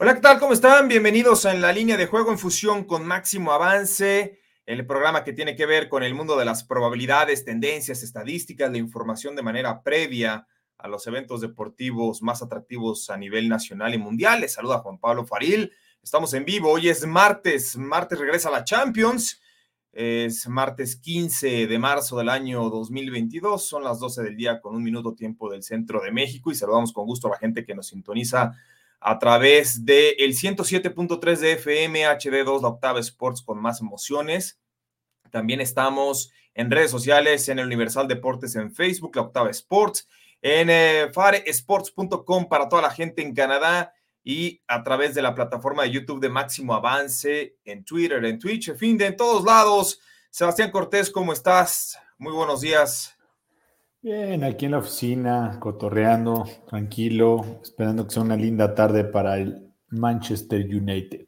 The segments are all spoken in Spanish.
Hola, ¿qué tal? ¿Cómo están? Bienvenidos a En la línea de juego en fusión con Máximo Avance, el programa que tiene que ver con el mundo de las probabilidades, tendencias, estadísticas, la información de manera previa a los eventos deportivos más atractivos a nivel nacional y mundial. Les saluda Juan Pablo Faril. Estamos en vivo. Hoy es martes. Martes regresa la Champions. Es martes 15 de marzo del año 2022. Son las 12 del día con un minuto tiempo del centro de México y saludamos con gusto a la gente que nos sintoniza a través del el 107.3 de FM HD2, la Octava Sports con más emociones. También estamos en redes sociales, en el Universal Deportes en Facebook, la Octava Sports, en eh, faresports.com para toda la gente en Canadá y a través de la plataforma de YouTube de Máximo Avance, en Twitter, en Twitch, en fin, de en todos lados. Sebastián Cortés, ¿cómo estás? Muy buenos días. Bien, aquí en la oficina, cotorreando, tranquilo, esperando que sea una linda tarde para el Manchester United.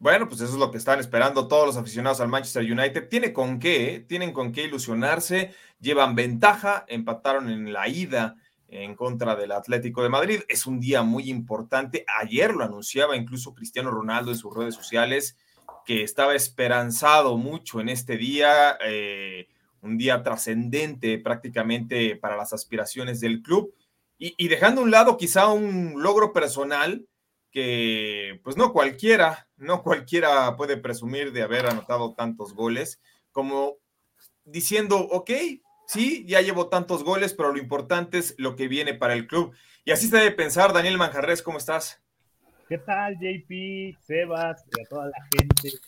Bueno, pues eso es lo que están esperando todos los aficionados al Manchester United. Tiene con qué, ¿eh? tienen con qué ilusionarse, llevan ventaja, empataron en la ida en contra del Atlético de Madrid. Es un día muy importante. Ayer lo anunciaba incluso Cristiano Ronaldo en sus redes sociales, que estaba esperanzado mucho en este día. Eh, un día trascendente prácticamente para las aspiraciones del club y, dejando a un lado quizá un logro personal que pues no cualquiera, no cualquiera puede presumir de haber anotado tantos goles como diciendo, ok, sí, ya llevo tantos goles, pero lo importante es lo que viene para el club. Y así se debe pensar, Daniel Manjarres, ¿cómo estás? ¿Qué tal, JP, Sebas y a toda la gente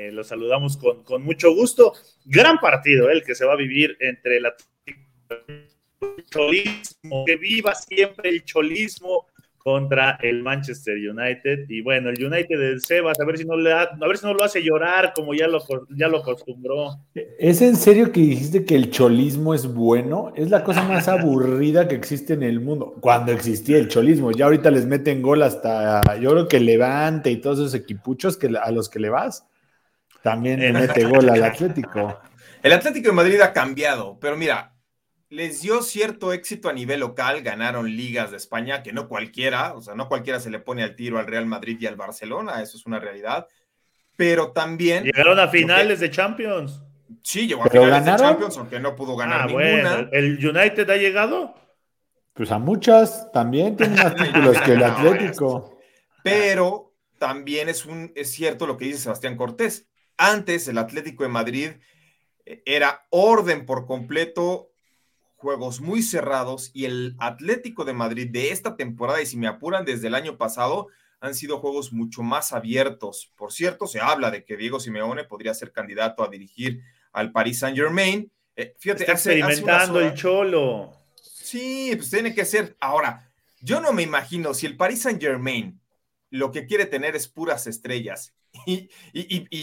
eh, los saludamos con, con, mucho gusto. Gran partido eh, el que se va a vivir entre el cholismo, que viva siempre el cholismo contra el Manchester United. Y bueno, el United del Sebas, a ver si no le a ver si no lo hace llorar como ya lo, ya lo acostumbró. ¿Es en serio que dijiste que el cholismo es bueno? Es la cosa más aburrida que existe en el mundo. Cuando existía el cholismo, ya ahorita les meten gol hasta, yo creo que Levante y todos esos equipuchos que, a los que le vas también le mete gol al Atlético. El Atlético de Madrid ha cambiado, pero mira, les dio cierto éxito a nivel local, ganaron ligas de España, que no cualquiera, o sea, no cualquiera se le pone al tiro al Real Madrid y al Barcelona, eso es una realidad, pero también... Llegaron a finales de Champions. Sí, llegó a finales de Champions, aunque no pudo ganar ah, ninguna. ¿El United ha llegado? Pues a muchas, también tiene más títulos que el Atlético. Pero también es, un, es cierto lo que dice Sebastián Cortés, antes el Atlético de Madrid eh, era orden por completo, juegos muy cerrados y el Atlético de Madrid de esta temporada, y si me apuran desde el año pasado, han sido juegos mucho más abiertos. Por cierto, se habla de que Diego Simeone podría ser candidato a dirigir al Paris Saint Germain. Eh, fíjate, Está experimentando el cholo. Sí, pues tiene que ser. Ahora, yo no me imagino si el Paris Saint Germain lo que quiere tener es puras estrellas y,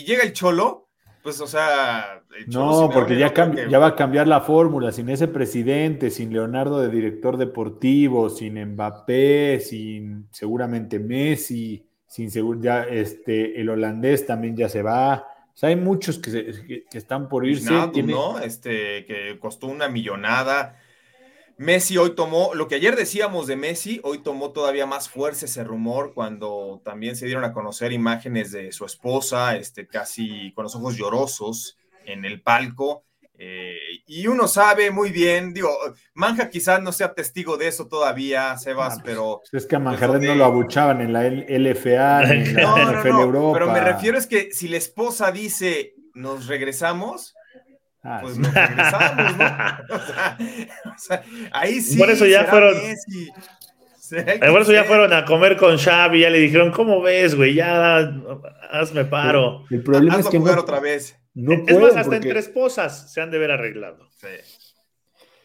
llega el Cholo, pues, o sea. no, porque ya, ya va a cambiar la fórmula, sin ese presidente, sin Leonardo de director deportivo, sin Mbappé, sin seguramente Messi, sin seguro, ya este, el holandés también ya se va. O sea, hay muchos que, están por irse. ¿no? Este, que costó una millonada. Messi hoy tomó, lo que ayer decíamos de Messi, hoy tomó todavía más fuerza ese rumor cuando también se dieron a conocer imágenes de su esposa, este, casi con los ojos llorosos en el palco. Eh, y uno sabe muy bien, digo, Manja quizás no sea testigo de eso todavía, Sebas, pero... Es que a Manjarres no lo abuchaban en la LFA, en la NFL Europa. Pero me refiero es que si la esposa dice, nos regresamos, Ah, pues nos regresamos, ¿no? O sea, ahí sí. Por eso ya fueron. Por eso ya fueron a comer con Xavi, ya le dijeron, ¿cómo ves, güey? Ya hazme paro. El problema es que jugar otra vez. No es más, hasta entre esposas se han de ver arreglado.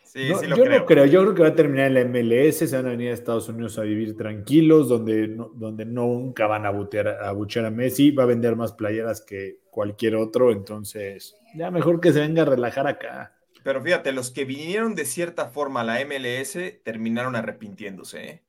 Sí. yo no creo, yo creo que va a terminar en la MLS, se van a venir a Estados Unidos a vivir tranquilos, donde, donde nunca van a, butear, a buchear a Messi, va a vender más playeras que cualquier otro, entonces ya mejor que se venga a relajar acá. Pero fíjate, los que vinieron de cierta forma a la MLS terminaron arrepintiéndose. ¿eh?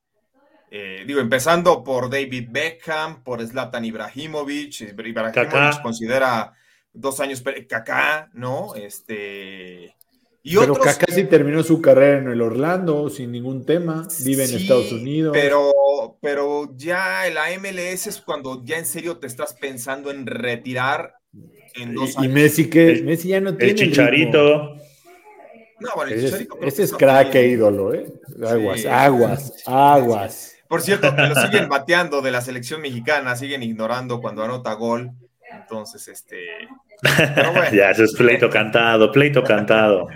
Eh, digo, empezando por David Beckham, por Zlatan Ibrahimovic. Ibrahimovic considera dos años Kaká, ¿no? Este pero Kaká sí terminó su carrera en el Orlando sin ningún tema, vive en Estados Unidos. Pero, pero ya la MLS es cuando ya en serio te estás pensando en retirar en dos años. Y Messi que Messi ya no tiene. El chicharito. No, bueno, el chicharito. Ese es crack e ídolo, ¿eh? Aguas, aguas, aguas. Por cierto, que lo siguen bateando de la selección mexicana, siguen ignorando cuando anota gol. Entonces, este. ya, eso es pleito cantado, pleito cantado.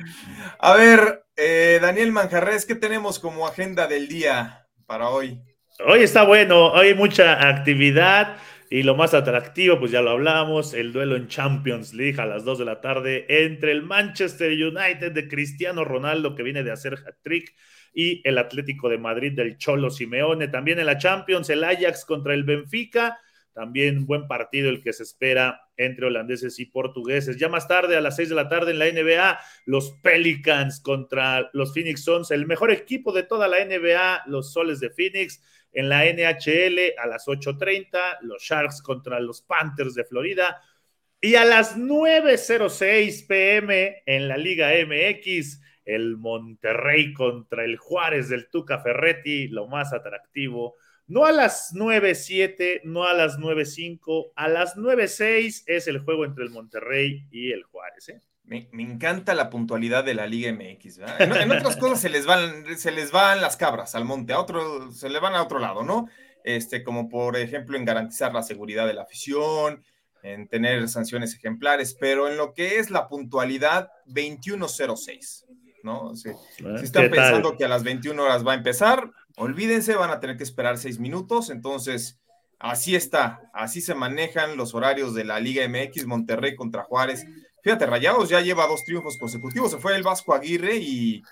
A ver, eh, Daniel Manjarres, ¿qué tenemos como agenda del día para hoy? Hoy está bueno, hoy hay mucha actividad y lo más atractivo, pues ya lo hablamos, el duelo en Champions League a las 2 de la tarde entre el Manchester United de Cristiano Ronaldo, que viene de hacer hat-trick, y el Atlético de Madrid del Cholo Simeone. También en la Champions, el Ajax contra el Benfica también buen partido el que se espera entre holandeses y portugueses. Ya más tarde, a las 6 de la tarde en la NBA, los Pelicans contra los Phoenix Suns, el mejor equipo de toda la NBA, los Soles de Phoenix. En la NHL, a las 8.30, los Sharks contra los Panthers de Florida. Y a las 9.06 pm en la Liga MX, el Monterrey contra el Juárez del Tuca Ferretti, lo más atractivo no a las 9.7, no a las 9.5, a las 9.6 es el juego entre el Monterrey y el Juárez. ¿eh? Me, encanta la puntualidad de la Liga MX. En, otras cosas se les, van, se les van las cabras al monte, a otro, se le van a otro lado, ¿no? Este, como por ejemplo en garantizar la seguridad de la afición, en tener sanciones ejemplares, pero en lo que es la puntualidad 21.06, ¿no? Si, si están pensando que a las 21 horas va a empezar, Olvídense, van a tener que esperar seis minutos. Entonces, así está, así se manejan los horarios de la Liga MX, Monterrey contra Juárez. Fíjate, Rayados ya lleva dos triunfos consecutivos. Se fue el Vasco Aguirre y.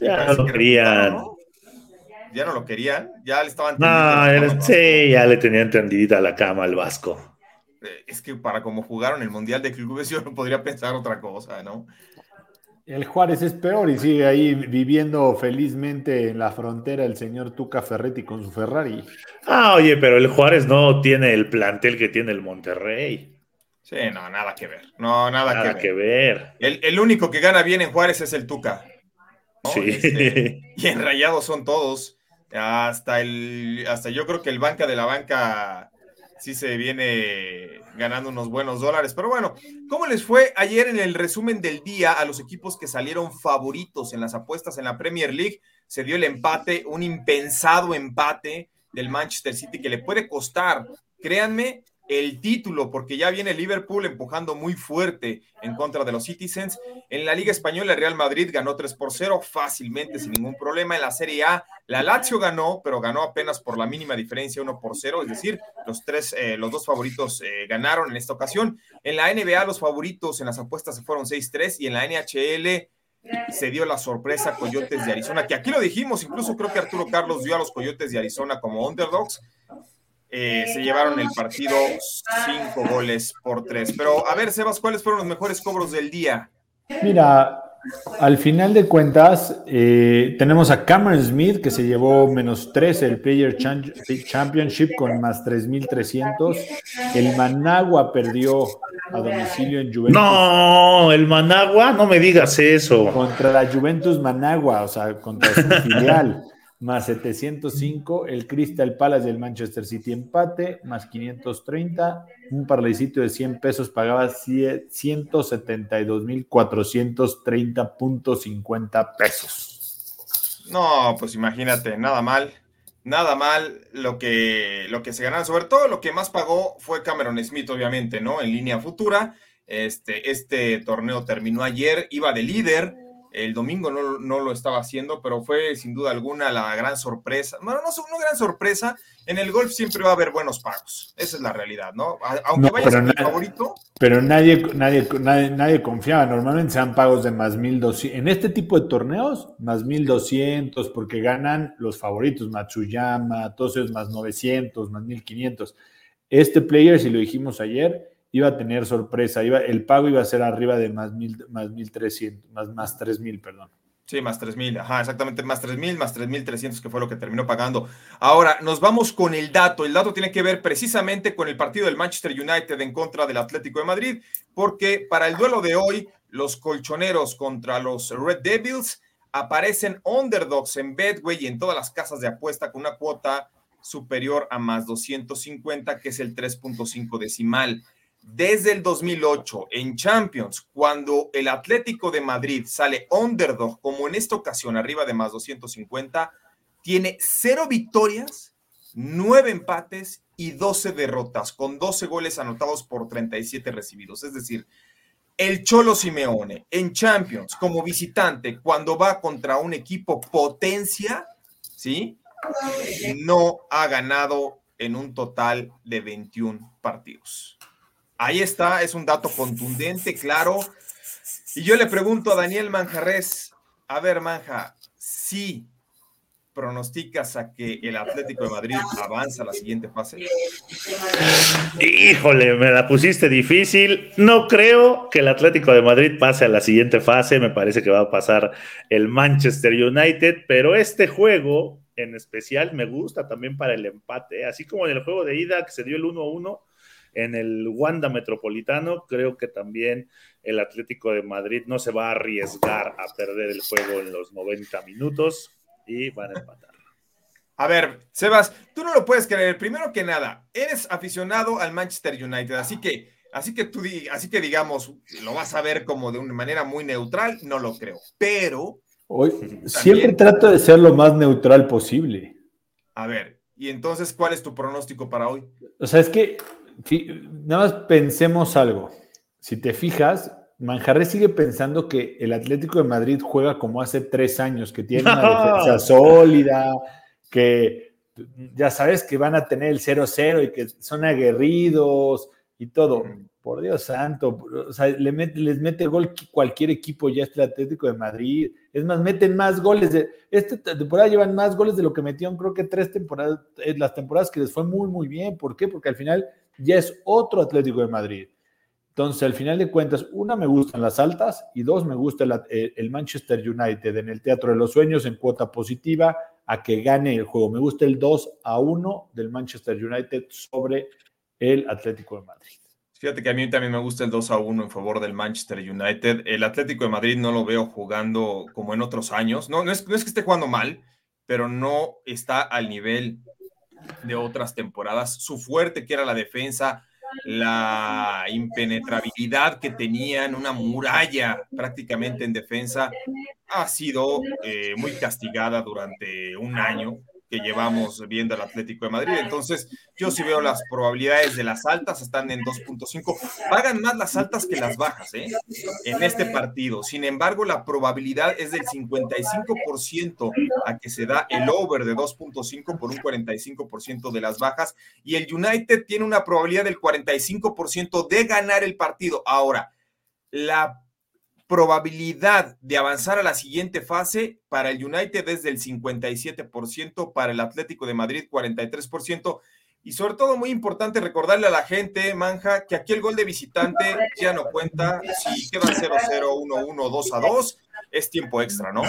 Ya no lo querían. Ya no lo querían, ya le estaban. No, sí, ya le tenían tendidita la cama al Vasco. Eh, es que para como jugaron el Mundial de Clubes, yo no podría pensar otra cosa, ¿no? El Juárez es peor y sigue ahí viviendo felizmente en la frontera el señor Tuca Ferretti con su Ferrari. Ah, oye, pero el Juárez no tiene el plantel que tiene el Monterrey. Sí, no, nada que ver. No, nada, nada que, ver. El, único que gana bien en Juárez es el Tuca. Sí. Este, y en Rayados son todos. Hasta el, hasta yo creo que el banca de la banca sí se viene ganando unos buenos dólares. Pero bueno, ¿cómo les fue ayer en el resumen del día a los equipos que salieron favoritos en las apuestas en la Premier League? Se dio el empate, un impensado empate del Manchester City que le puede costar, créanme, el título, porque ya viene Liverpool empujando muy fuerte en contra de los Citizens. En la Liga Española, el Real Madrid ganó 3 por 0 fácilmente, sin ningún problema. En la Serie A, la Lazio ganó, pero ganó apenas por la mínima diferencia, 1 por 0, es decir, los, tres, eh, los dos favoritos eh, ganaron en esta ocasión. En la NBA, los favoritos en las apuestas se fueron 6-3 y en la NHL se dio la sorpresa Coyotes de Arizona, que aquí lo dijimos, incluso creo que Arturo Carlos dio a los Coyotes de Arizona como underdogs eh, se llevaron el partido cinco goles por tres. Pero a ver, Sebas, ¿cuáles fueron los mejores cobros del día? Mira, al final de cuentas, eh, tenemos a Cameron Smith que se llevó menos tres el Player Championship con más 3.300. El Managua perdió a domicilio en Juventus. No, el Managua, no me digas eso. Contra la Juventus Managua, o sea, contra su filial más 705, el Crystal Palace del Manchester City empate, más 530, un parlaycito de 100 pesos pagaba 172.430.50 pesos. No, pues imagínate, nada mal, nada mal lo que, lo que se ganaron, sobre todo lo que más pagó fue Cameron Smith, obviamente, ¿no? En línea futura, este, este torneo terminó ayer, iba de líder, El domingo no, no, lo estaba haciendo, pero fue sin duda alguna la gran sorpresa. Bueno, no, no gran sorpresa. En el golf siempre va a haber buenos pagos. Esa es la realidad, ¿no? Aunque vaya vayas el favorito. Pero nadie, nadie, nadie, nadie confiaba. Normalmente se dan pagos de más 1200. En este tipo de torneos, más 1200, porque ganan los favoritos. Matsuyama, todos ellos más 900, más 1500. Este player, si lo dijimos ayer, iba a tener sorpresa, iba, el pago iba a ser arriba de más, mil, más 1.300, más, más 3.000, perdón. Sí, más 3.000, ajá, exactamente, más 3.000, más 3.300, que fue lo que terminó pagando. Ahora, nos vamos con el dato. El dato tiene que ver precisamente con el partido del Manchester United en contra del Atlético de Madrid, porque para el duelo de hoy, los colchoneros contra los Red Devils aparecen underdogs en Bedway y en todas las casas de apuesta con una cuota superior a más 250, que es el 3.5 decimal desde el 2008 en Champions, cuando el Atlético de Madrid sale underdog, como en esta ocasión, arriba de más 250, tiene cero victorias, nueve empates y 12 derrotas, con 12 goles anotados por 37 recibidos. Es decir, el Cholo Simeone en Champions, como visitante, cuando va contra un equipo potencia, ¿sí? No ha ganado en un total de 21 partidos. Ahí está, es un dato contundente, claro. Y yo le pregunto a Daniel Manjarres, a ver, Manja, si pronosticas a que el Atlético de Madrid avanza a la siguiente fase? Híjole, me la pusiste difícil. No creo que el Atlético de Madrid pase a la siguiente fase. Me parece que va a pasar el Manchester United, pero este juego en especial me gusta también para el empate. Así como en el juego de ida que se dio el 1-1 en el Wanda Metropolitano, creo que también el Atlético de Madrid no se va a arriesgar a perder el juego en los 90 minutos y van a empatar. A ver, Sebas, tú no lo puedes creer. Primero que nada, eres aficionado al Manchester United, así que, así que tú, así que digamos, lo vas a ver como de una manera muy neutral, no lo creo. Pero Hoy, siempre trato de ser lo más neutral posible. A ver, y entonces, ¿cuál es tu pronóstico para hoy? O sea, es que nada más pensemos algo. Si te fijas, Manjarres sigue pensando que el Atlético de Madrid juega como hace tres años, que tiene una defensa sólida, que ya sabes que van a tener el 0-0 y que son aguerridos y todo. Por Dios santo, o sea, les mete gol cualquier equipo ya este Atlético de Madrid. Es más, meten más goles. De, esta temporada llevan más goles de lo que metieron, creo que tres temporadas, eh, las temporadas que les fue muy, muy bien. ¿Por qué? Porque al final ya es otro Atlético de Madrid. Entonces, al final de cuentas, una, me gustan las altas y dos, me gusta el, Manchester United en el Teatro de los Sueños en cuota positiva a que gane el juego. Me gusta el 2 a 1 del Manchester United sobre el Atlético de Madrid. Fíjate que a mí también me gusta el 2 a 1 en favor del Manchester United. El Atlético de Madrid no lo veo jugando como en otros años. No es que esté jugando mal, pero no está al nivel de otras temporadas. Su fuerte que era la defensa, la impenetrabilidad que tenían, una muralla prácticamente en defensa, ha sido eh, muy castigada durante un año que llevamos viendo al Atlético de Madrid. Entonces, yo sí veo las probabilidades de las altas, están en 2.5. Pagan más las altas que las bajas, ¿eh? En este partido. Sin embargo, la probabilidad es del 55% a que se da el over de 2.5 por un 45% de las bajas. Y el United tiene una probabilidad del 45% de ganar el partido. Ahora, la probabilidad de avanzar a la siguiente fase para el United es del 57%, para el Atlético de Madrid 43%. Y sobre todo muy importante recordarle a la gente, Manja, que aquí el gol de visitante ya no cuenta. Si queda 0-0, 1-1, 2-2, es tiempo extra, ¿no?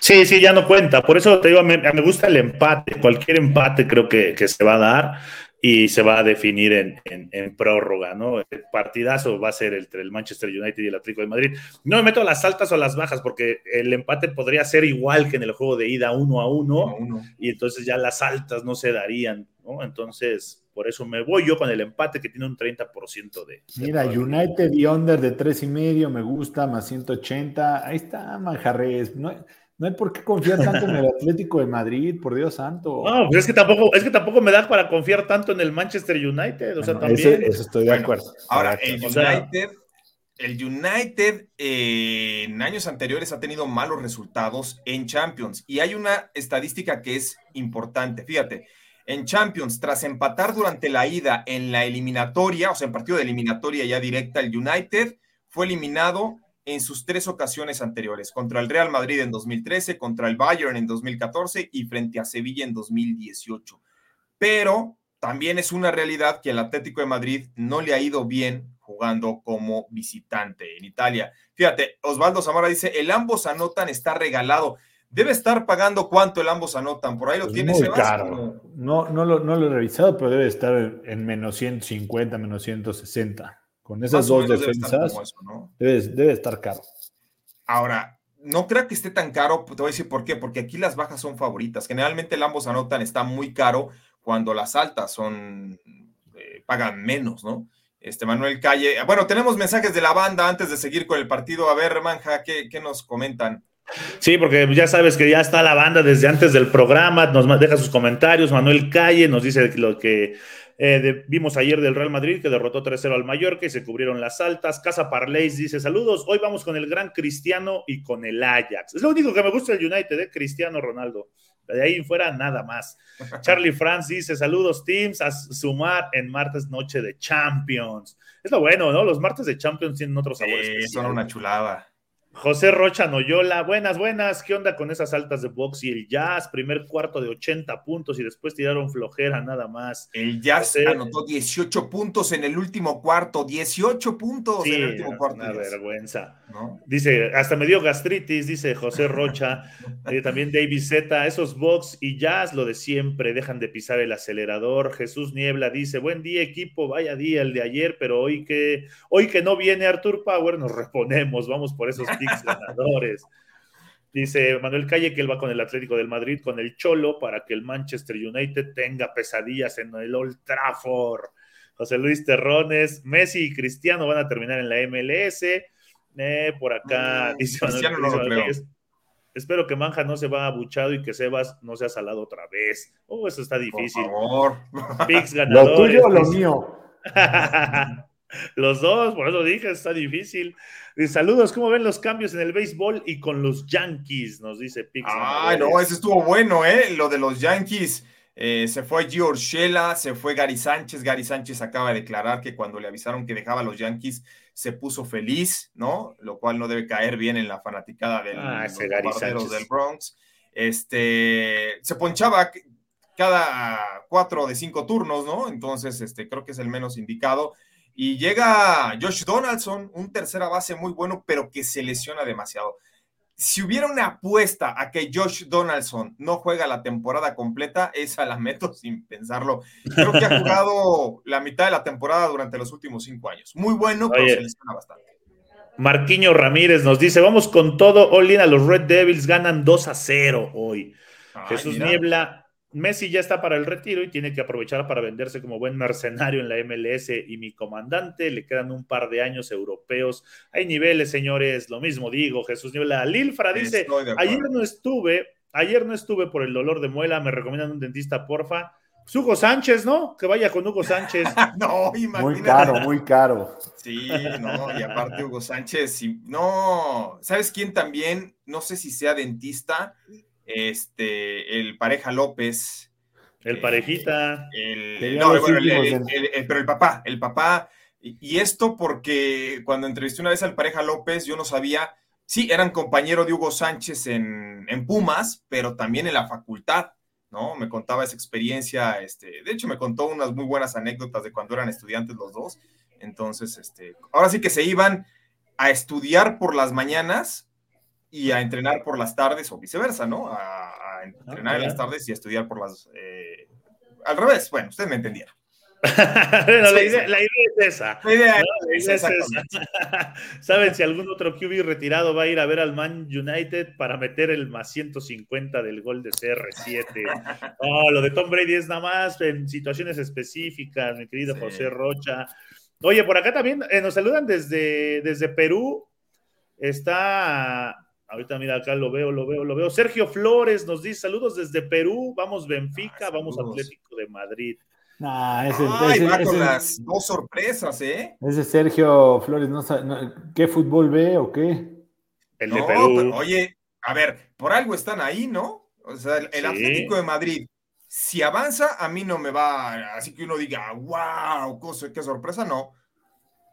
Sí, sí, ya no cuenta. Por eso te digo, me, me gusta el empate. Cualquier empate creo que, que se va a dar y se va a definir en, prórroga, ¿no? El partidazo va a ser entre el Manchester United y el Atlético de Madrid. No me meto a las altas o a las bajas porque el empate podría ser igual que en el juego de ida uno a uno, y entonces ya las altas no se darían, ¿no? Entonces, por eso me voy yo con el empate que tiene un 30% de... Mira, United y under de tres y medio me gusta, más 180, ahí está Manjarres, no no hay por qué confiar tanto en el Atlético de Madrid, por Dios santo. No, pues es que tampoco, es que tampoco me da para confiar tanto en el Manchester United. O sea, también. Eso, estoy de acuerdo. Ahora, el United, el United eh, en años anteriores ha tenido malos resultados en Champions. Y hay una estadística que es importante. Fíjate, en Champions, tras empatar durante la ida en la eliminatoria, o sea, en partido de eliminatoria ya directa, el United fue eliminado en sus tres ocasiones anteriores, contra el Real Madrid en 2013, contra el Bayern en 2014 y frente a Sevilla en 2018. Pero también es una realidad que el Atlético de Madrid no le ha ido bien jugando como visitante en Italia. Fíjate, Osvaldo Zamora dice, el ambos anotan está regalado. Debe estar pagando cuánto el ambos anotan. Por ahí lo tiene. Muy caro. No, no, lo, no lo he revisado, pero debe estar en menos 150, menos 160. Con esas dos defensas, debe, estar caro. Ahora, no creo que esté tan caro, te voy a decir por qué, porque aquí las bajas son favoritas. Generalmente el ambos anotan está muy caro cuando las altas son, eh, pagan menos, ¿no? Este Manuel Calle. Bueno, tenemos mensajes de la banda antes de seguir con el partido. A ver, Manja, ¿qué, qué nos comentan? Sí, porque ya sabes que ya está la banda desde antes del programa, nos deja sus comentarios. Manuel Calle nos dice lo que eh, vimos ayer del Real Madrid que derrotó 3-0 al Mallorca y se cubrieron las altas. Casa Parleis dice: Saludos, hoy vamos con el gran Cristiano y con el Ajax. Es lo único que me gusta del United, ¿eh? Cristiano Ronaldo. De ahí fuera, nada más. Charlie Franz dice: Saludos, teams, a sumar en martes noche de Champions. Es lo bueno, ¿no? Los martes de Champions tienen otros sabores. son una chulada. José Rocha Noyola, buenas, buenas. ¿Qué onda con esas altas de box y el Jazz? Primer cuarto de 80 puntos y después tiraron flojera nada más. El Jazz anotó 18 puntos en el último cuarto, 18 puntos en el último cuarto. Una vergüenza. Dice, hasta me dio gastritis, dice José Rocha. Eh, también David Z, esos box y Jazz, lo de siempre, dejan de pisar el acelerador. Jesús Niebla dice, buen día equipo, vaya día el de ayer, pero hoy que, hoy que no viene Artur Power, nos reponemos, vamos por esos ganadores. Dice Manuel Calle que él va con el Atlético del Madrid, con el Cholo, para que el Manchester United tenga pesadillas en el Old Trafford. José Luis Terrones, Messi y Cristiano van a terminar en la MLS. Eh, por acá dice Espero que Manja no se va abuchado y que Sebas no sea salado otra vez. Oh, eso está difícil. Por favor. Lo tuyo o lo mío. Los dos, por eso dije, está difícil. saludos, ¿cómo ven los cambios en el béisbol y con los Yankees? Nos dice Pix. Ah, no, ese estuvo bueno, ¿eh? Lo de los Yankees. Eh, se fue Gio se fue Gary Sánchez. Gary Sánchez acaba de declarar que cuando le avisaron que dejaba a los Yankees se puso feliz, ¿no? Lo cual no debe caer bien en la fanaticada del, ah, del Bronx. Este, se ponchaba cada cuatro de cinco turnos, ¿no? Entonces, este, creo que es el menos indicado. Y llega Josh Donaldson, un tercera base muy bueno, pero que se lesiona demasiado. Si hubiera una apuesta a que Josh Donaldson no juega la temporada completa, esa la meto sin pensarlo. Creo que ha jugado la mitad de la temporada durante los últimos cinco años. Muy bueno, pero se lesiona bastante. Marquiño Ramírez nos dice: Vamos con todo, Olin, a los Red Devils ganan 2 a 0 hoy. Jesús Niebla, Messi ya está para el retiro y tiene que aprovechar para venderse como buen mercenario en la MLS y mi comandante, le quedan un par de años europeos. Hay niveles, señores, lo mismo digo, Jesús Niebla. Lilfra dice, ayer no estuve, ayer no estuve por el dolor de muela, me recomiendan un dentista, porfa. Hugo Sánchez, ¿no? Que vaya con Hugo Sánchez. no, imagínate. Muy caro, muy caro. Sí, no, y aparte Hugo Sánchez, no, ¿sabes quién también? No sé si sea dentista, este, el pareja López. El eh, parejita. pero el papá, el papá. Y, esto porque cuando entrevisté una vez al pareja López, yo no sabía, sí, eran compañero de Hugo Sánchez en, Pumas, pero también en la facultad, ¿no? Me contaba esa experiencia, este, de hecho me contó unas muy buenas anécdotas de cuando eran estudiantes los dos. Entonces, este, ahora sí que se iban a estudiar por las mañanas y a entrenar por las tardes o viceversa, ¿no? A, ah, entrenar en las tardes y a estudiar por las... Eh, al revés, bueno, ustedes me entendieron. la, idea, es esa. La idea, es, esa. ¿Saben si algún otro QB retirado va a ir a ver al Man United para meter el más 150 del gol de CR7? Oh, lo de Tom Brady es nada más en situaciones específicas, mi querido José Rocha. Oye, por acá también eh, nos saludan desde, desde Perú. Está Ahorita mira acá lo veo, lo veo, lo veo. Sergio Flores nos dice saludos desde Perú. Vamos Benfica, ah, vamos Atlético de Madrid. Nah, ese, Ay, va con las dos sorpresas, ¿eh? Ese Sergio Flores, no, sabe, ¿qué fútbol ve o qué? El de Perú. oye, a ver, por algo están ahí, ¿no? O sea, el, Atlético de Madrid, si avanza, a mí no me va, así que uno diga, wow, qué sorpresa, no.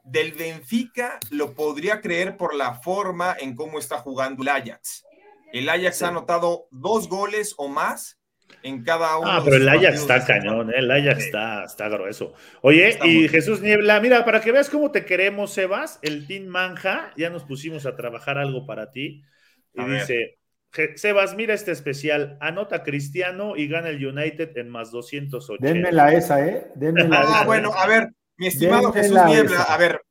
Del Benfica lo podría creer por la forma en cómo está jugando el Ajax. El Ajax ha anotado dos goles o más en cada uno. Ah, pero el Ajax está cañón, ¿eh? el Ajax está, está grueso. Oye, y Jesús Niebla, mira, para que veas cómo te queremos, Sebas, el Team Manja, ya nos pusimos a trabajar algo para ti. Y dice, Sebas, mira este especial, anota Cristiano y gana el United en más 280. Denme la esa, ¿eh? Denme la ah, bueno, a ver, mi estimado Jesús Niebla, a ver,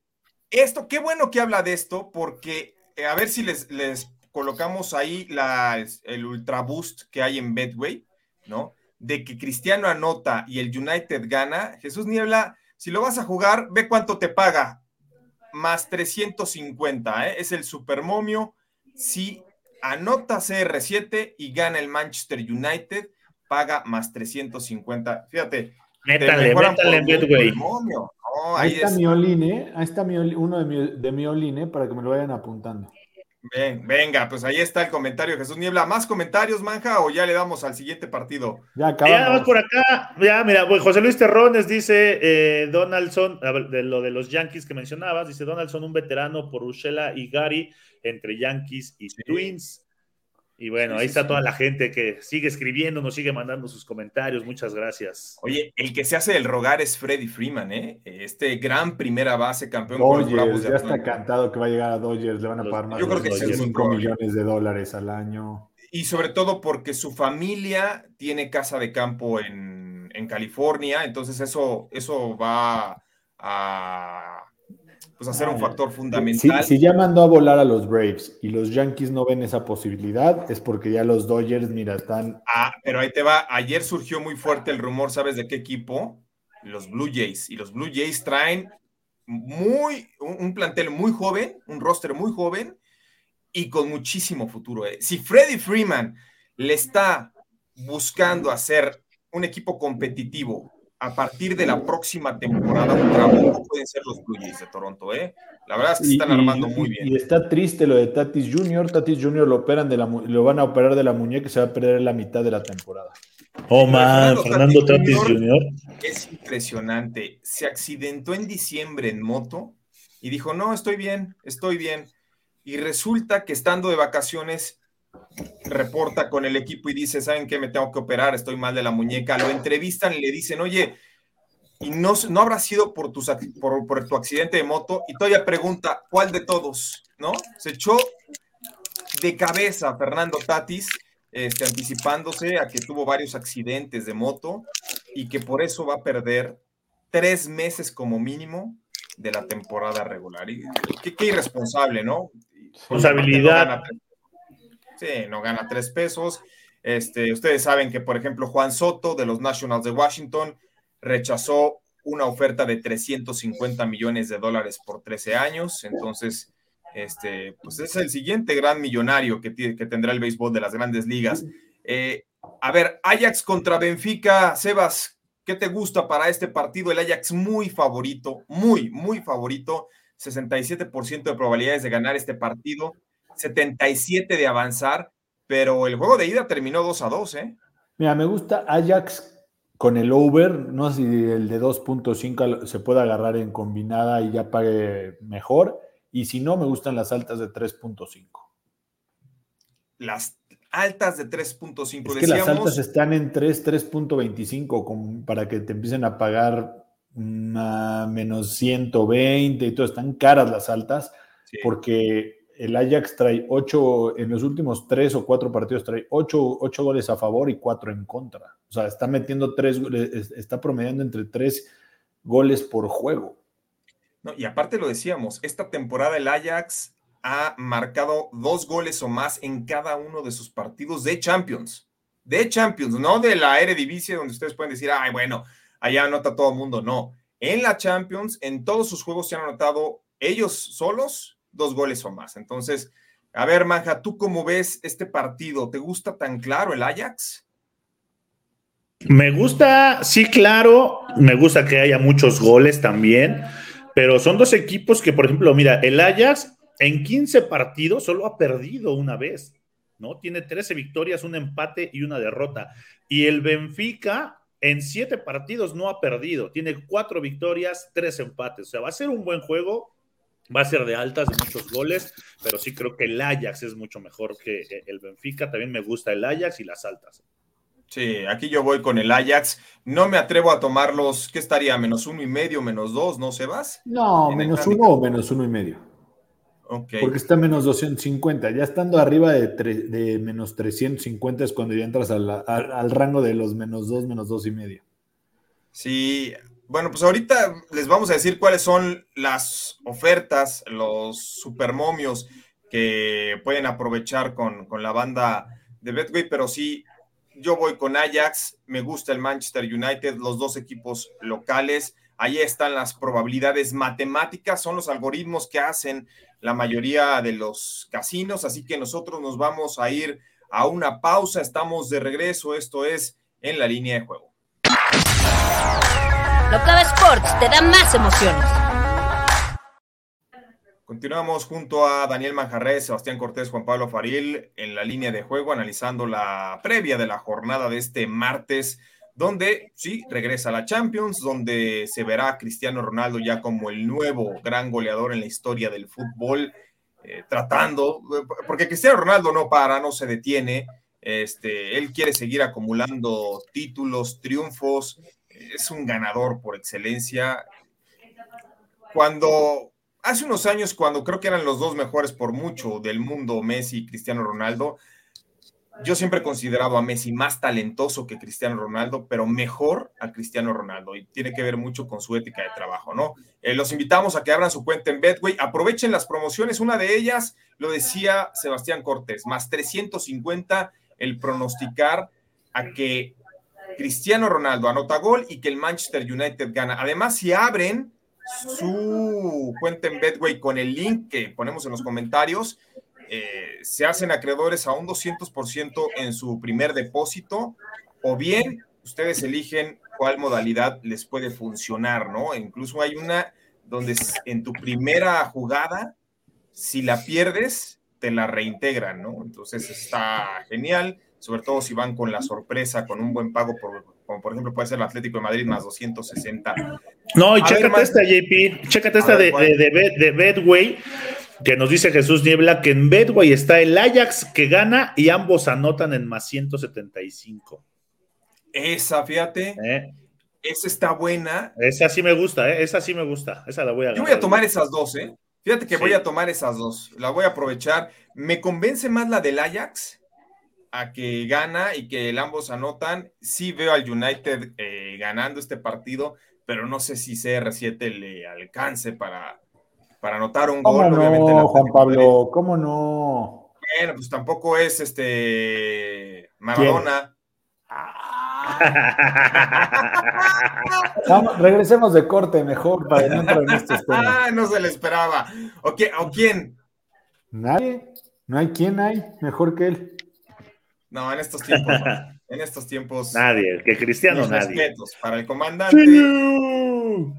esto, qué bueno que habla de esto, porque eh, a ver si les, les colocamos ahí la, el ultra boost que hay en Bedway, ¿no? De que Cristiano anota y el United gana. Jesús Niebla, si lo vas a jugar, ve cuánto te paga. Más 350, ¿eh? Es el supermomio. Si anota CR7 y gana el Manchester United, paga más 350. Fíjate. Métale, métale en Ahí, está mi Oline, ahí está mi, uno de mi, de mi Oline para que me lo vayan apuntando venga, pues ahí está el comentario, Jesús Niebla. ¿Más comentarios, Manja, o ya le damos al siguiente partido? Ya acabamos. por acá. Ya, mira, pues José Luis Terrones dice eh, Donaldson, de lo de los Yankees que mencionabas, dice Donaldson, un veterano por Urshela y Gary entre Yankees y Twins. Y bueno, ahí está toda la gente que sigue escribiendo, nos sigue mandando sus comentarios. Muchas gracias. Y el que se hace el rogar es Freddy Freeman, ¿eh? Este gran primera base campeón Dodgers, ya está cantado que va a llegar a Dodgers, le van a pagar más de 5 millones de dólares al año. Y sobre todo porque su familia tiene casa de campo en, en California, entonces eso, eso va a pues hacer un factor fundamental. Si, ya mandó a volar a los Braves y los Yankees no ven esa posibilidad, es porque ya los Dodgers, mira, están. Ah, pero ahí te va. Ayer surgió muy fuerte el rumor, ¿sabes de qué equipo? Los Blue Jays. Y los Blue Jays traen muy, un, plantel muy joven, un roster muy joven y con muchísimo futuro. Eh. Si Freddie Freeman le está buscando hacer un equipo competitivo a partir de la próxima temporada un trabajo pueden ser los Blue Jays de Toronto, ¿eh? La verdad es que se están armando muy bien. Y está triste lo de Tatis Jr. Tatis Jr. lo operan de la lo van a operar de la muñeca y se va a perder la mitad de la temporada. Oh man, Fernando, Tatis, Jr. Es impresionante. Se accidentó en diciembre en moto y dijo, no, estoy bien, estoy bien. Y resulta que estando de vacaciones reporta con el equipo y dice, ¿saben qué? Me tengo que operar, estoy mal de la muñeca. Lo entrevistan y le dicen, oye, y no, no habrá sido por, tus, por, tu accidente de moto. Y todavía pregunta, ¿cuál de todos? ¿No? Se echó de cabeza Fernando Tatis, este, anticipándose a que tuvo varios accidentes de moto y que por eso va a perder tres meses como mínimo de la temporada regular. Y, qué, irresponsable, ¿no? Responsabilidad. Sí, no gana tres pesos. Este, ustedes saben que, por ejemplo, Juan Soto de los Nationals de Washington rechazó una oferta de 350 millones de dólares por 13 años. Entonces, este, pues es el siguiente gran millonario que, que tendrá el béisbol de las grandes ligas. Eh, a ver, Ajax contra Benfica, Sebas, ¿qué te gusta para este partido? El Ajax muy favorito, muy, muy favorito. 67% de probabilidades de ganar este partido. 77 de avanzar, pero el juego de ida terminó 2 a 2, ¿eh? Mira, me gusta Ajax con el over, no sé si el de 2.5 se puede agarrar en combinada y ya pague mejor, y si no, me gustan las altas de 3.5. Las altas de 3.5. Es que las altas están en 3, 3.25 para que te empiecen a pagar menos 120 y todo. Están caras las altas porque el Ajax trae ocho, en los últimos tres o cuatro partidos trae ocho, goles a favor y cuatro en contra. O sea, está metiendo tres, está promediando entre tres goles por juego. No, y aparte lo decíamos, esta temporada el Ajax ha marcado dos goles o más en cada uno de sus partidos de Champions. De Champions, no de la Eredivisie, donde ustedes pueden decir, ay, bueno, allá anota todo el mundo. No, en la Champions, en todos sus juegos se han anotado ellos solos dos goles o más. Entonces, a ver, Manja, ¿tú cómo ves este partido? ¿Te gusta tan claro el Ajax? Me gusta, sí, claro, me gusta que haya muchos goles también, pero son dos equipos que, por ejemplo, mira, el Ajax en 15 partidos solo ha perdido una vez, ¿no? Tiene 13 victorias, un empate y una derrota. Y el Benfica en 7 partidos no ha perdido, tiene 4 victorias, 3 empates. O sea, va a ser un buen juego, va a ser de altas, de muchos goles, pero sí creo que el Ajax es mucho mejor que el Benfica. También me gusta el Ajax y las altas. Sí, aquí yo voy con el Ajax. No me atrevo a tomarlos, ¿qué estaría? ¿Menos uno y medio, menos dos, no, Sebas? No, menos uno o menos uno y medio. Porque está menos 250. Ya estando arriba de, de menos 350 es cuando ya entras al, rango de los menos dos, menos dos y medio. Sí, bueno, pues ahorita les vamos a decir cuáles son las ofertas, los supermomios que pueden aprovechar con, con la banda de Betway, pero sí, yo voy con Ajax, me gusta el Manchester United, los dos equipos locales, ahí están las probabilidades matemáticas, son los algoritmos que hacen la mayoría de los casinos, así que nosotros nos vamos a ir a una pausa, estamos de regreso, esto es en la línea de juego. Locava Sports te da más emociones. Continuamos junto a Daniel Manjarres, Sebastián Cortés, Juan Pablo Faril en la línea de juego, analizando la previa de la jornada de este martes, donde sí regresa la Champions, donde se verá a Cristiano Ronaldo ya como el nuevo gran goleador en la historia del fútbol, eh, tratando, porque Cristiano Ronaldo no para, no se detiene, este, él quiere seguir acumulando títulos, triunfos, es un ganador por excelencia. Cuando hace unos años, cuando creo que eran los dos mejores por mucho del mundo, Messi y Cristiano Ronaldo, yo siempre he considerado a Messi más talentoso que Cristiano Ronaldo, pero mejor a Cristiano Ronaldo y tiene que ver mucho con su ética de trabajo, ¿no? Eh, los invitamos a que abran su cuenta en Betway, aprovechen las promociones, una de ellas lo decía Sebastián Cortés, más 350 el pronosticar a que Cristiano Ronaldo anota gol y que el Manchester United gana. Además, si abren su cuenta en Betway con el link que ponemos en los comentarios. Eh, se hacen acreedores a un 200% en su primer depósito o bien ustedes eligen cuál modalidad les puede funcionar, ¿no? Incluso hay una donde en tu primera jugada, si la pierdes, te la reintegran, ¿no? Entonces está genial, sobre todo si van con la sorpresa, con un buen pago por como por ejemplo puede ser el Atlético de Madrid más 260. No, y chécate esta, JP, chécate esta de, de, Bedway, que nos dice Jesús Niebla que en Bedway está el Ajax que gana y ambos anotan en más 175. Esa, fíjate. ¿Eh? Esa está buena. Esa sí me gusta, ¿eh? Esa sí me gusta. Esa la voy a Yo voy a tomar esas dos, ¿eh? Fíjate que voy a tomar esas dos. La voy a aprovechar. Me convence más la del Ajax a que gana y que el ambos anotan. Sí veo al United eh, ganando este partido, pero no sé si CR7 le alcance para, para anotar un gol. No, Juan Pablo, ¿cómo no? Bueno, pues tampoco es este Maradona. regresemos de corte mejor para no en estos temas. Ah, no se le esperaba. ¿O, ¿O quién? Nadie. No hay quien hay mejor que él. No, en estos tiempos, en estos tiempos. Nadie, que Cristiano nadie. Respetos para el comandante.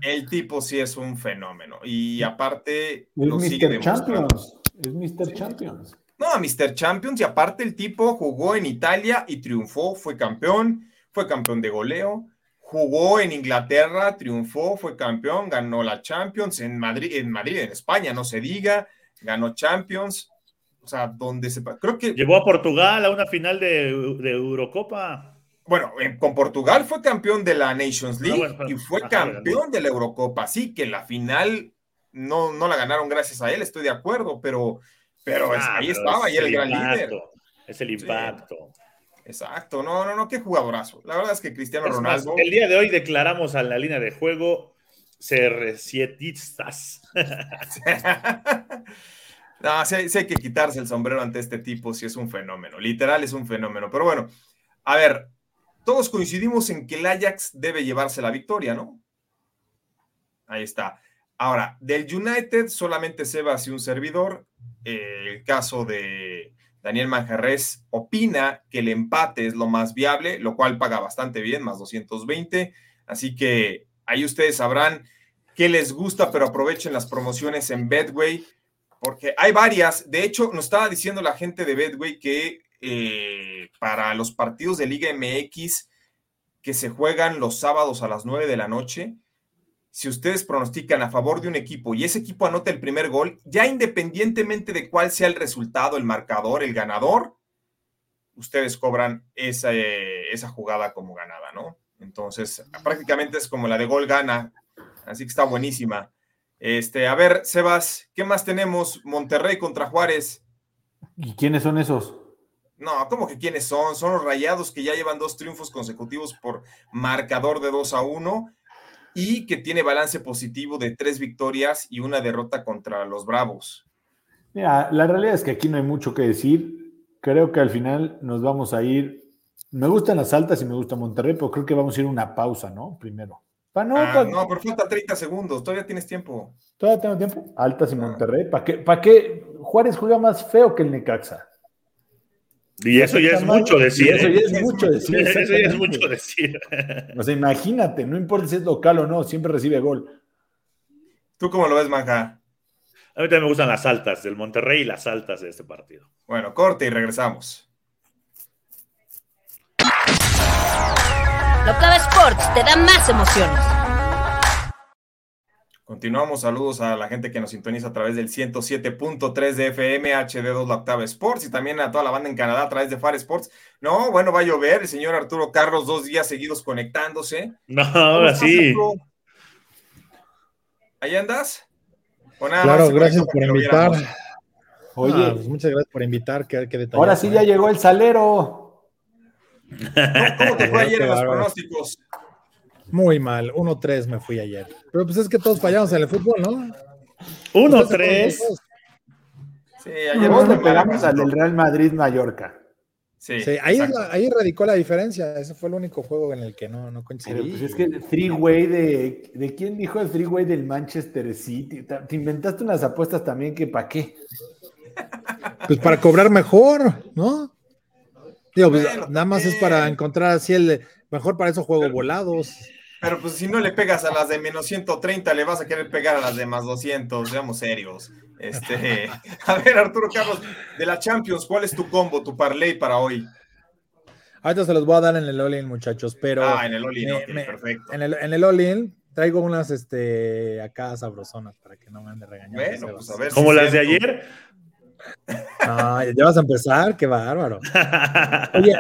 El tipo sí es un fenómeno. Y aparte. Es Mr. Champions. Es Mr. Champions. No, Mr. Champions. Y aparte, el tipo jugó en Italia y triunfó, fue campeón, fue campeón de goleo. Jugó en Inglaterra, triunfó, fue campeón, ganó la Champions en Madrid, en Madrid, en España, no se diga, ganó Champions o sea, donde se... Creo que... Llevó a Portugal a una final de, Eurocopa. Bueno, con Portugal fue campeón de la Nations ah, League y fue campeón de la Eurocopa. Sí, que la final no, no la ganaron gracias a él, estoy de acuerdo, pero, pero ah, ahí estaba, y era el gran líder. Es el impacto. Exacto, no, no, no, qué jugadorazo. La verdad es que Cristiano Ronaldo. el día de hoy declaramos a la línea de juego CR7istas. No, sí hay, que quitarse el sombrero ante este tipo, si es un fenómeno. Literal es un fenómeno. Pero bueno, a ver, todos coincidimos en que el Ajax debe llevarse la victoria, ¿no? Ahí está. Ahora, del United solamente se va hacia un servidor. el caso de Daniel Manjarres opina que el empate es lo más viable, lo cual paga bastante bien, más 220. Así que ahí ustedes sabrán qué les gusta, pero aprovechen las promociones en Bedway porque hay varias. De hecho, nos estaba diciendo la gente de Bedway que eh, para los partidos de Liga MX que se juegan los sábados a las 9 de la noche, si ustedes pronostican a favor de un equipo y ese equipo anota el primer gol, ya independientemente de cuál sea el resultado, el marcador, el ganador, ustedes cobran esa, esa jugada como ganada, ¿no? Entonces, prácticamente es como la de gol gana, así que está buenísima. Este, a ver, Sebas, ¿qué más tenemos? Monterrey contra Juárez. ¿Y quiénes son esos? No, ¿cómo que quiénes son? Son los rayados que ya llevan dos triunfos consecutivos por marcador de 2 a 1 y que tiene balance positivo de tres victorias y una derrota contra los Bravos. Mira, la realidad es que aquí no hay mucho que decir. Creo que al final nos vamos a ir. Me gustan las altas y me gusta Monterrey, pero creo que vamos a ir a una pausa, ¿no? Primero. No, ah, no, pero falta 30 segundos, todavía tienes tiempo. Todavía tengo tiempo. Altas y ah. Monterrey. ¿Para qué, ¿Para qué Juárez juega más feo que el Necaxa? Y eso ya es mucho decir. Eso ya es mucho decir. Eso ya es mucho decir. O sea, imagínate, no importa si es local o no, siempre recibe gol. ¿Tú cómo lo ves, Manja? A mí también me gustan las altas del Monterrey y las altas de este partido. Bueno, corte y regresamos. Locava Sports te da más emociones. Continuamos, saludos a la gente que nos sintoniza a través del 107.3 de FM, HD2 La Octava Sports y también a toda la banda en Canadá a través de Far Sports. No, bueno, va a llover, el señor Arturo Carlos dos días seguidos conectándose. No, ahora sí. ¿Ahí andas? claro, gracias por invitar. Oye, ah, pues muchas gracias por invitar. Qué, ahora sí ya llegó el salero. ¿Cómo, te fue ayer en los pronósticos? Muy mal, 1-3 me fui ayer. Pero pues es que todos fallamos en el fútbol, ¿no? 1-3. Sí, ayer nos le pegamos al del Real Madrid Mallorca. Sí, ahí, ahí, radicó la diferencia. Ese fue el único juego en el que no, no coincidí. pues es que el three-way de. ¿De quién dijo el three-way del Manchester City? Te inventaste unas apuestas también que para qué. Pues para cobrar mejor, ¿no? Digo, pues, nada más es para encontrar así el. Mejor para esos juegos volados. Pero pues si no le pegas a las de menos 130, le vas a querer pegar a las de más 200, seamos serios. Este, a ver, Arturo Carlos, de la Champions, ¿cuál es tu combo, tu parlay para hoy? Ahorita se los voy a dar en el all muchachos, pero. Ah, en el all perfecto. En el, en el all traigo unas este, acá sabrosonas para que no me ande regañando. Bueno, pues a ver. ¿Como las de ayer? Ah, ya vas a empezar, qué bárbaro. Oye,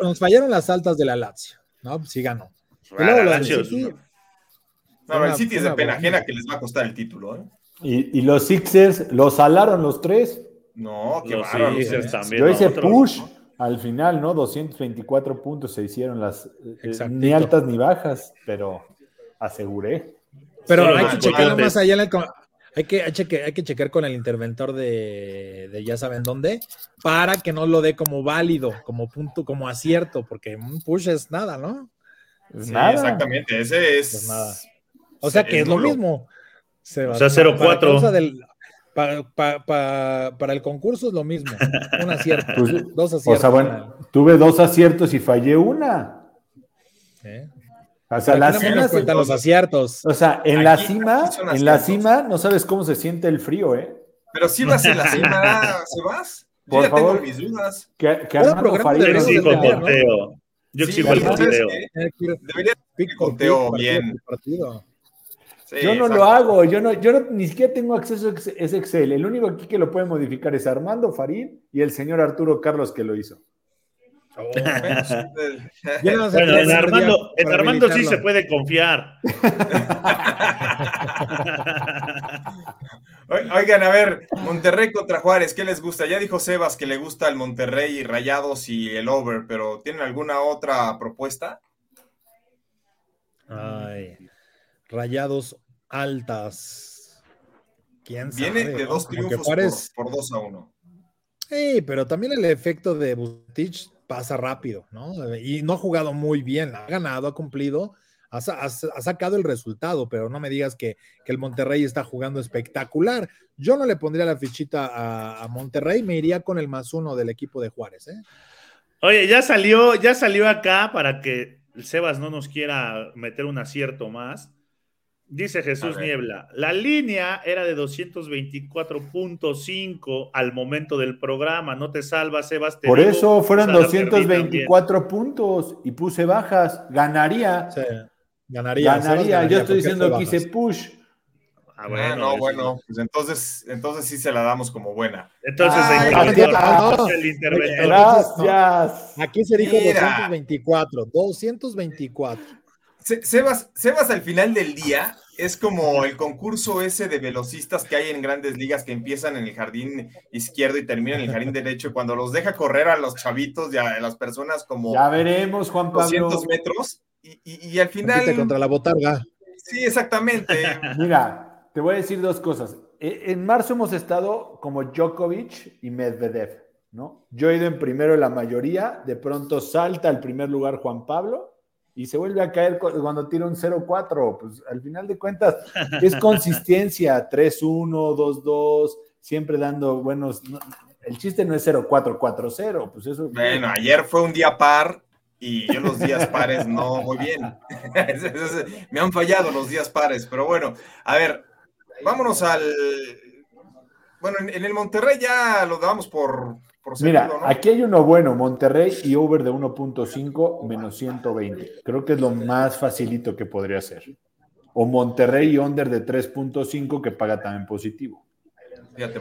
nos fallaron las altas de la Lazio, ¿no? Pues sí ganó. No, el City es de pena ajena que les va a costar el título. ¿eh? ¿Y, los Sixers los salaron los tres? No, qué Yo hice push al final, ¿no? 224 puntos se hicieron las eh, ni altas ni bajas, pero aseguré. Pero hay que checar más allá en el, hay que, hay, que, hay que checar con el interventor de, de, ya saben dónde, para que no lo dé como válido, como punto, como acierto, porque un push es nada, ¿no? Sí, exactamente, ese es. Pues nada. O sea que es, lo mismo. o sea, 0-4. Para, el concurso es lo mismo. Un acierto. Pues, dos aciertos. O sea, bueno, tuve dos aciertos y fallé una. ¿Eh? O sea, la cima cuentan los aciertos. O sea, en la cima, en la cima no sabes cómo se siente el frío, ¿eh? Pero si vas en la cima, ¿se vas? Por Yo ya favor, tengo mis dudas. Que, que Armando Farías. Yo exijo el conteo. Debería el conteo bien. yo no lo hago, yo no, yo ni siquiera tengo acceso a ese Excel. El único aquí que lo puede modificar es Armando Farid y el señor Arturo Carlos que lo hizo. Oh, en Armando, en Armando sí se puede confiar. Oigan, a ver, Monterrey contra Juárez, ¿qué les gusta? Ya dijo Sebas que le gusta el Monterrey y Rayados y el over, pero ¿tienen alguna otra propuesta? Ay, Rayados altas. ¿Quién sabe? Viene de dos triunfos por, dos a uno. Sí, pero también el efecto de Butich pasa rápido, ¿no? Y no ha jugado muy bien, ha ganado, ha cumplido, ha, sacado el resultado, pero no me digas que, el Monterrey está jugando espectacular. Yo no le pondría la fichita a, Monterrey, me iría con el más uno del equipo de Juárez, ¿eh? Oye, ya salió, ya salió acá para que el Sebas no nos quiera meter un acierto más. Dice Jesús Niebla, la línea era de 224.5 al momento del programa, no te salvas, Sebas. Por eso fueron 224 puntos y puse bajas, ganaría. Ganaría. Ganaría, yo estoy diciendo que hice push. Ah, bueno, ah, no, bueno, pues entonces, entonces sí se la damos como buena. Entonces, el interventor. Gracias. Aquí se dijo 224, 224. Sebas, Sebas al final del día es como el concurso ese de velocistas que hay en grandes ligas que empiezan en el jardín izquierdo y terminan en el jardín derecho. Cuando los deja correr a los chavitos y a las personas como. Ya veremos, Juan Pablo. 200 metros y, y, al final. contra la botarga. Sí, exactamente. Mira, te voy a decir dos cosas. E, en marzo hemos estado como Djokovic y Medvedev, ¿no? Yo he ido en primero en la mayoría, de pronto salta al primer lugar Juan Pablo y se vuelve a caer cuando tira un 0-4. Pues al final de cuentas es consistencia, 3-1, 2-2, siempre dando buenos. el chiste no es 0-4-4-0, pues eso. Bueno, ayer fue un día par y yo los días pares no voy bien. Me han fallado los días pares, pero bueno, a ver, vámonos al. Bueno, en el Monterrey ya lo damos por, Mira, aquí hay uno bueno, Monterrey y over de 1.5 menos 120. Creo que es lo más facilito que podría ser. O Monterrey y under de 3.5 que paga también positivo. Fíjate,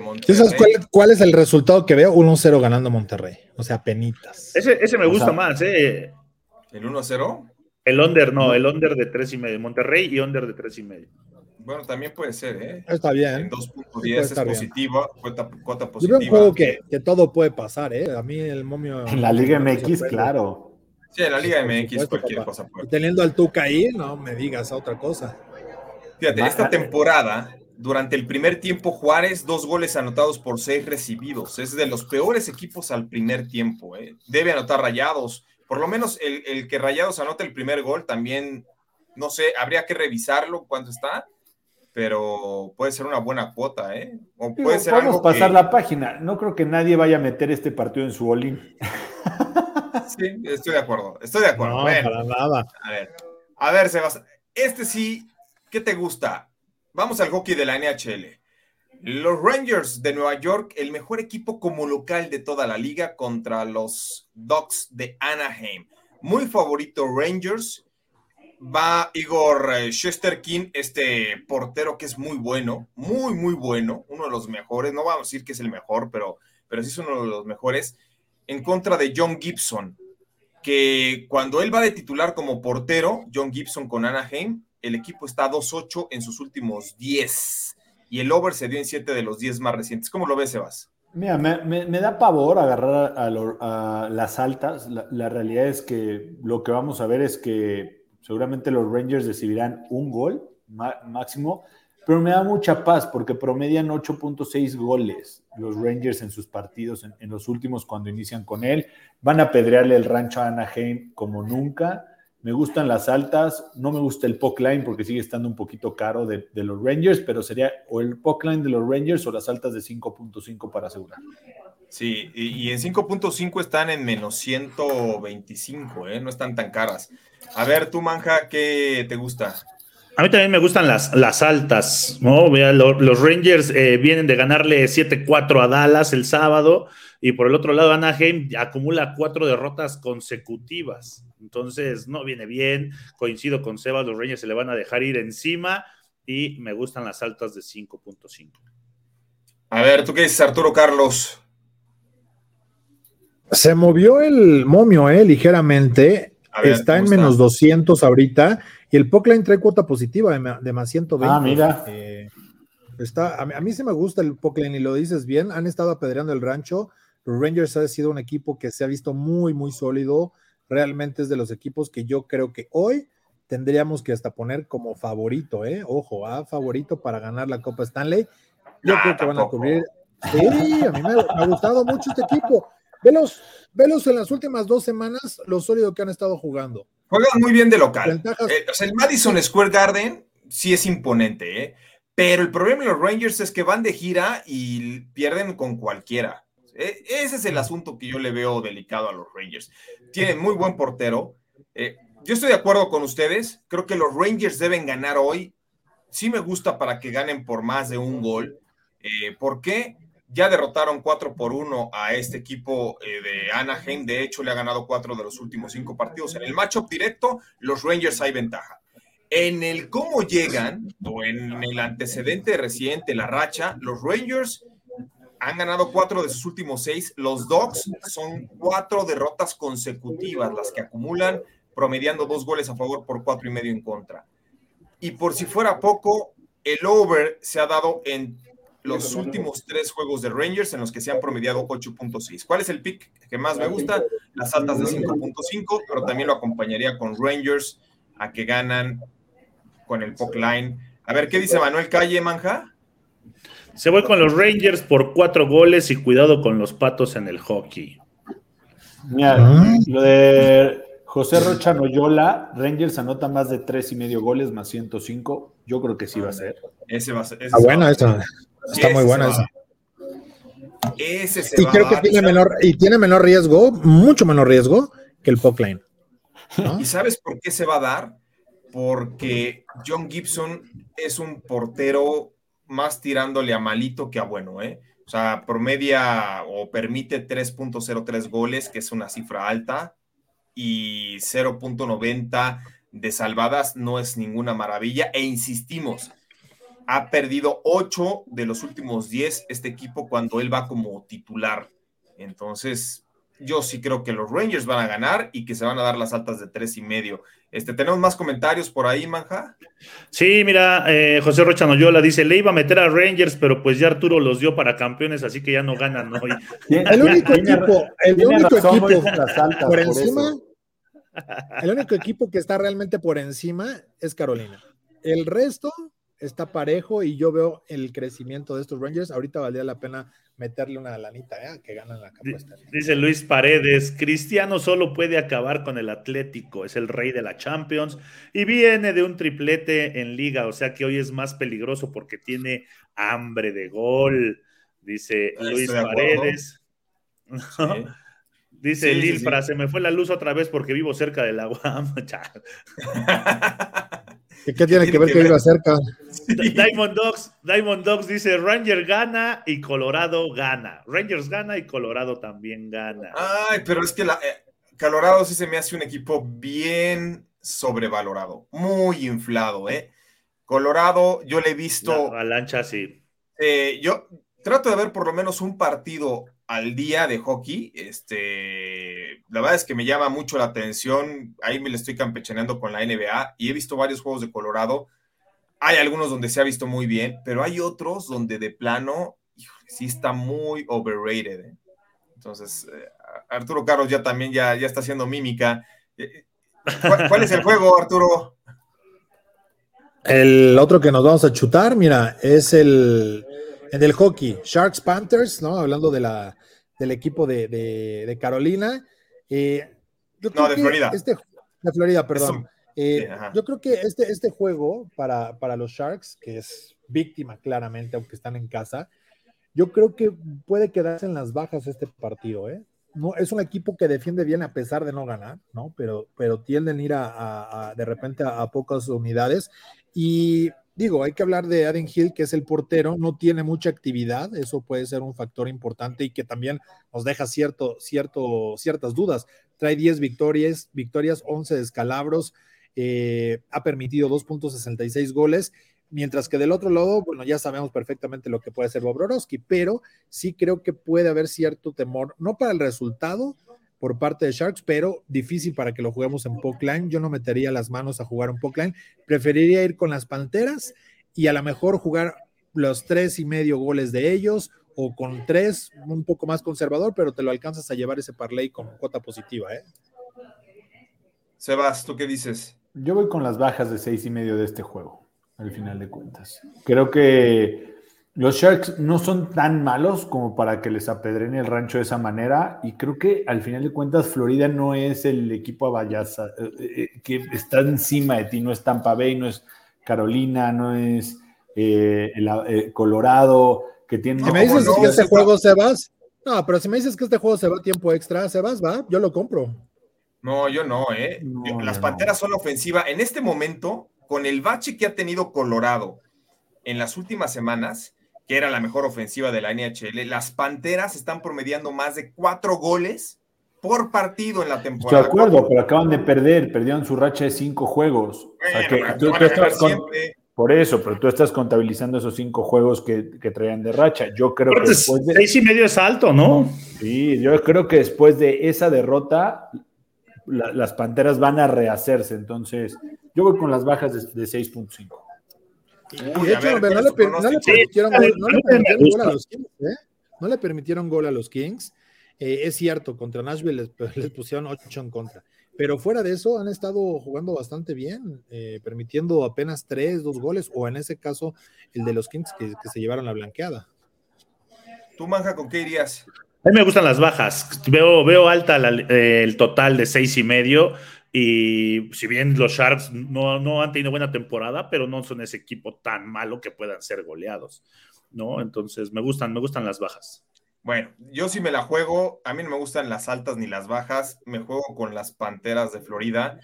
cuál, es el resultado que veo? 1-0 ganando Monterrey. O sea, penitas. Ese, me gusta más, ¿eh? ¿El 1-0? El under, no, el under de 3.5. Monterrey y under de 3.5. Bueno, también puede ser, ¿eh? Está bien. 2.10 es positiva, cuota, positiva. Yo un juego que, que, todo puede pasar, ¿eh? A mí el momio. En la Liga MX, claro. Sí, en la Liga MX cualquier cosa puede. Y teniendo al Tuca ahí, no me digas otra cosa. Fíjate, esta temporada, durante el primer tiempo, Juárez, dos goles anotados por seis recibidos. Es de los peores equipos al primer tiempo, ¿eh? Debe anotar rayados. Por lo menos el, el que Rayados anote el primer gol también, no sé, habría que revisarlo cuando está pero puede ser una buena cuota, ¿eh? O puede ser Vamos a pasar la página. No creo que nadie vaya a meter este partido en su bolín. Sí, estoy de acuerdo. Estoy de acuerdo. No, para nada. A ver, a ver, Sebastián. Este sí, ¿qué te gusta? Vamos al hockey de la NHL. Los Rangers de Nueva York, el mejor equipo como local de toda la liga contra los Ducks de Anaheim. Muy favorito Rangers va Igor eh, King, este portero que es muy bueno, muy, muy bueno, uno de los mejores, no vamos a decir que es el mejor, pero, pero sí es uno de los mejores, en contra de John Gibson, que cuando él va de titular como portero, John Gibson con Anaheim, el equipo está 2-8 en sus últimos 10 y el over se dio en 7 de los 10 más recientes. ¿Cómo lo ves, Sebas? Mira, me, da pavor agarrar a, las altas. la, realidad es que lo que vamos a ver es que Seguramente los Rangers recibirán un gol máximo, pero me da mucha paz porque promedian 8.6 goles los Rangers en sus partidos, en, los últimos cuando inician con él. Van a pedrearle el rancho a Anaheim como nunca. Me gustan las altas, no me gusta el puck line porque sigue estando un poquito caro de, los Rangers, pero sería o el puck line de los Rangers o las altas de 5.5 para asegurar. Sí, y, en 5.5 están en menos 125, ¿eh? no están tan caras. A ver, tú, Manja, ¿qué te gusta? A mí también me gustan las, las altas, ¿no? Los, Rangers eh, vienen de ganarle 7-4 a Dallas el sábado y por el otro lado Anaheim acumula cuatro derrotas consecutivas. Entonces, no viene bien. Coincido con Sebas, los Rangers se le van a dejar ir encima y me gustan las altas de 5.5. A ver, ¿tú qué dices, Arturo Carlos? Se movió el momio, ¿eh? Ligeramente está en menos 200 ahorita y el Pockline trae cuota positiva de, más 120. Ah, mira. Eh, está, a, mí, sí me gusta el Pockline y lo dices bien. Han estado apedreando el rancho. Los Rangers ha sido un equipo que se ha visto muy, muy sólido. Realmente es de los equipos que yo creo que hoy tendríamos que hasta poner como favorito, ¿eh? Ojo, a favorito para ganar la Copa Stanley. Yo creo que van a cubrir. Sí, a mí me ha gustado mucho este equipo. Velos, velos en las últimas dos semanas, lo sólido que han estado jugando. Juegan muy bien de local. Eh, el Madison Square Garden sí es imponente, ¿eh? pero el problema de los Rangers es que van de gira y pierden con cualquiera. E, ese es el asunto que yo le veo delicado a los Rangers. Tienen muy buen portero. Eh, yo estoy de acuerdo con ustedes. Creo que los Rangers deben ganar hoy sí me gusta para que ganen por más de un gol. Eh, ¿Por qué? Ya derrotaron 4 por 1 a este equipo eh, de Anaheim. De hecho, le ha ganado 4 de los últimos 5 partidos. En el matchup directo, los Rangers hay ventaja. En el cómo llegan, o en el antecedente reciente, la racha, los Rangers han ganado 4 de sus últimos 6. Los Dogs son 4 derrotas consecutivas, las que acumulan, promediando 2 goles a favor por 4 y medio en contra. Y por si fuera poco, el over se ha dado en los últimos tres juegos de Rangers en los que se han promediado 8.6. ¿Cuál es el pick que más me gusta? Las altas de 5.5, pero también lo acompañaría con Rangers a que ganan con el puck line. A ver, ¿qué dice Manuel Calle, Manja? Se voy con los Rangers por cuatro goles y cuidado con los patos en el hockey. Mira, ah. lo de José Rocha Noyola, Rangers anota más de tres y medio goles más 105. Yo creo que sí va a ser. Ese va a ser. ah, bueno, esa. Está muy buena esa. Ese se y creo que tiene menor, y tiene menor riesgo, mucho menor riesgo que el Puckline. ¿Y sabes por qué se va a dar? Porque John Gibson es un portero más tirándole a malito que a bueno, ¿eh? O sea, promedia o permite 3.03 goles, que es una cifra alta, y 0.90 de salvadas no es ninguna maravilla. E insistimos, ha perdido 8 de los últimos 10 este equipo cuando él va como titular. Entonces, yo sí creo que los Rangers van a ganar y que se van a dar las altas de tres y medio. Este, ¿Tenemos más comentarios por ahí, Manja? Sí, mira, eh, José Rocha Noyola dice, le iba a meter a Rangers, pero pues ya Arturo los dio para campeones, así que ya no ganan hoy. el único equipo, el único equipo por encima, el único equipo que está realmente por encima es Carolina. El resto está parejo y yo veo el crecimiento de estos Rangers. Ahorita valdría la pena meterle una lanita ¿eh? que ganan la apuesta. Dice Luis Paredes, Cristiano solo puede acabar con el Atlético, es el rey de la Champions y viene de un triplete en liga, o sea que hoy es más peligroso porque tiene hambre de gol, dice Luis Paredes. Dice Lil, para se me fue la luz otra vez porque vivo cerca del agua. ¿Qué, tiene que ver que viva cerca? Diamond Dogs, Diamond Dogs dice Ranger gana y Colorado gana. Rangers gana y Colorado también gana. Ay, pero es que la, eh, Colorado sí se me hace un equipo bien sobrevalorado, muy inflado, ¿eh? Colorado, yo le he visto. La lancha sí. Eh, yo trato de ver por lo menos un partido al día de hockey. Este, la verdad es que me llama mucho la atención. Ahí me le estoy campechaneando con la NBA y he visto varios juegos de Colorado. Hay algunos donde se ha visto muy bien, pero hay otros donde de plano sí está muy overrated. ¿eh? Entonces, eh, Arturo Carlos ya también ya, ya está haciendo mímica. Eh, ¿Cuál, es el juego, Arturo? El otro que nos vamos a chutar, mira, es el en el hockey, Sharks Panthers, ¿no? Hablando de la, del equipo de, Carolina. Eh, no, de Florida. Este, de Florida, perdón. Eh, yo creo que este, este juego para, para los Sharks, que es víctima claramente, aunque están en casa, yo creo que puede quedarse en las bajas este partido, ¿eh? No, es un equipo que defiende bien a pesar de no ganar, ¿no? Pero, pero tienden a ir a, de repente a, pocas unidades. Y digo, hay que hablar de Aden Hill, que es el portero, no tiene mucha actividad, eso puede ser un factor importante y que también nos deja cierto, cierto, ciertas dudas. Trae 10 victorias, victorias, 11 descalabros, eh, ha permitido 2.66 goles, mientras que del otro lado, bueno, ya sabemos perfectamente lo que puede hacer Bobrovsky, pero sí creo que puede haber cierto temor, no para el resultado, por parte de Sharks, pero difícil para que lo juguemos en Pockline. Yo no metería las manos a jugar en Pockline. Preferiría ir con las Panteras y a lo mejor jugar los tres y medio goles de ellos o con tres, un poco más conservador, pero te lo alcanzas a llevar ese parlay con cuota positiva. ¿eh? Sebas, ¿tú qué dices? Yo voy con las bajas de seis y medio de este juego, al final de cuentas. Creo que los Sharks no son tan malos como para que les apedren el rancho de esa manera y creo que al final de cuentas Florida no es el equipo a Vallaza eh, eh, que está encima de ti, no es Tampa Bay, no es Carolina, no es eh, Colorado, que tiene... Si me dices que este juego se va, no, pero si me dices que este juego se va a tiempo extra, se va, va, yo lo compro. No, yo no, ¿eh? Las Panteras son ofensiva. En este momento, con el bache que ha tenido Colorado en las últimas semanas, que era la mejor ofensiva de la NHL, las Panteras están promediando más de cuatro goles por partido en la temporada. De acuerdo, pero acaban de perder, perdieron su racha de cinco juegos. por eso, pero tú estás contabilizando esos cinco juegos que, traían de racha. Yo creo que después de, seis y medio es alto, ¿no? Sí, yo creo que después de esa derrota, las Panteras van a rehacerse. Entonces, yo voy con las bajas de, de 6.5. de hecho, no, le, permitieron, gol, a los Kings. ¿eh? No le permitieron gol a los Kings. Eh, es cierto, contra Nashville les, pusieron 8 en contra. Pero fuera de eso, han estado jugando bastante bien, eh, permitiendo apenas 3, 2 goles, o en ese caso, el de los Kings que, se llevaron la blanqueada. ¿Tú, Manja, con qué irías? A mí me gustan las bajas. Veo, veo alta el total de seis y medio. Y si bien los Sharks no, no, han tenido buena temporada, pero no son ese equipo tan malo que puedan ser goleados. ¿no? Entonces me gustan, me gustan las bajas. Bueno, yo sí me la juego, a mí no me gustan las altas ni las bajas, me juego con las Panteras de Florida.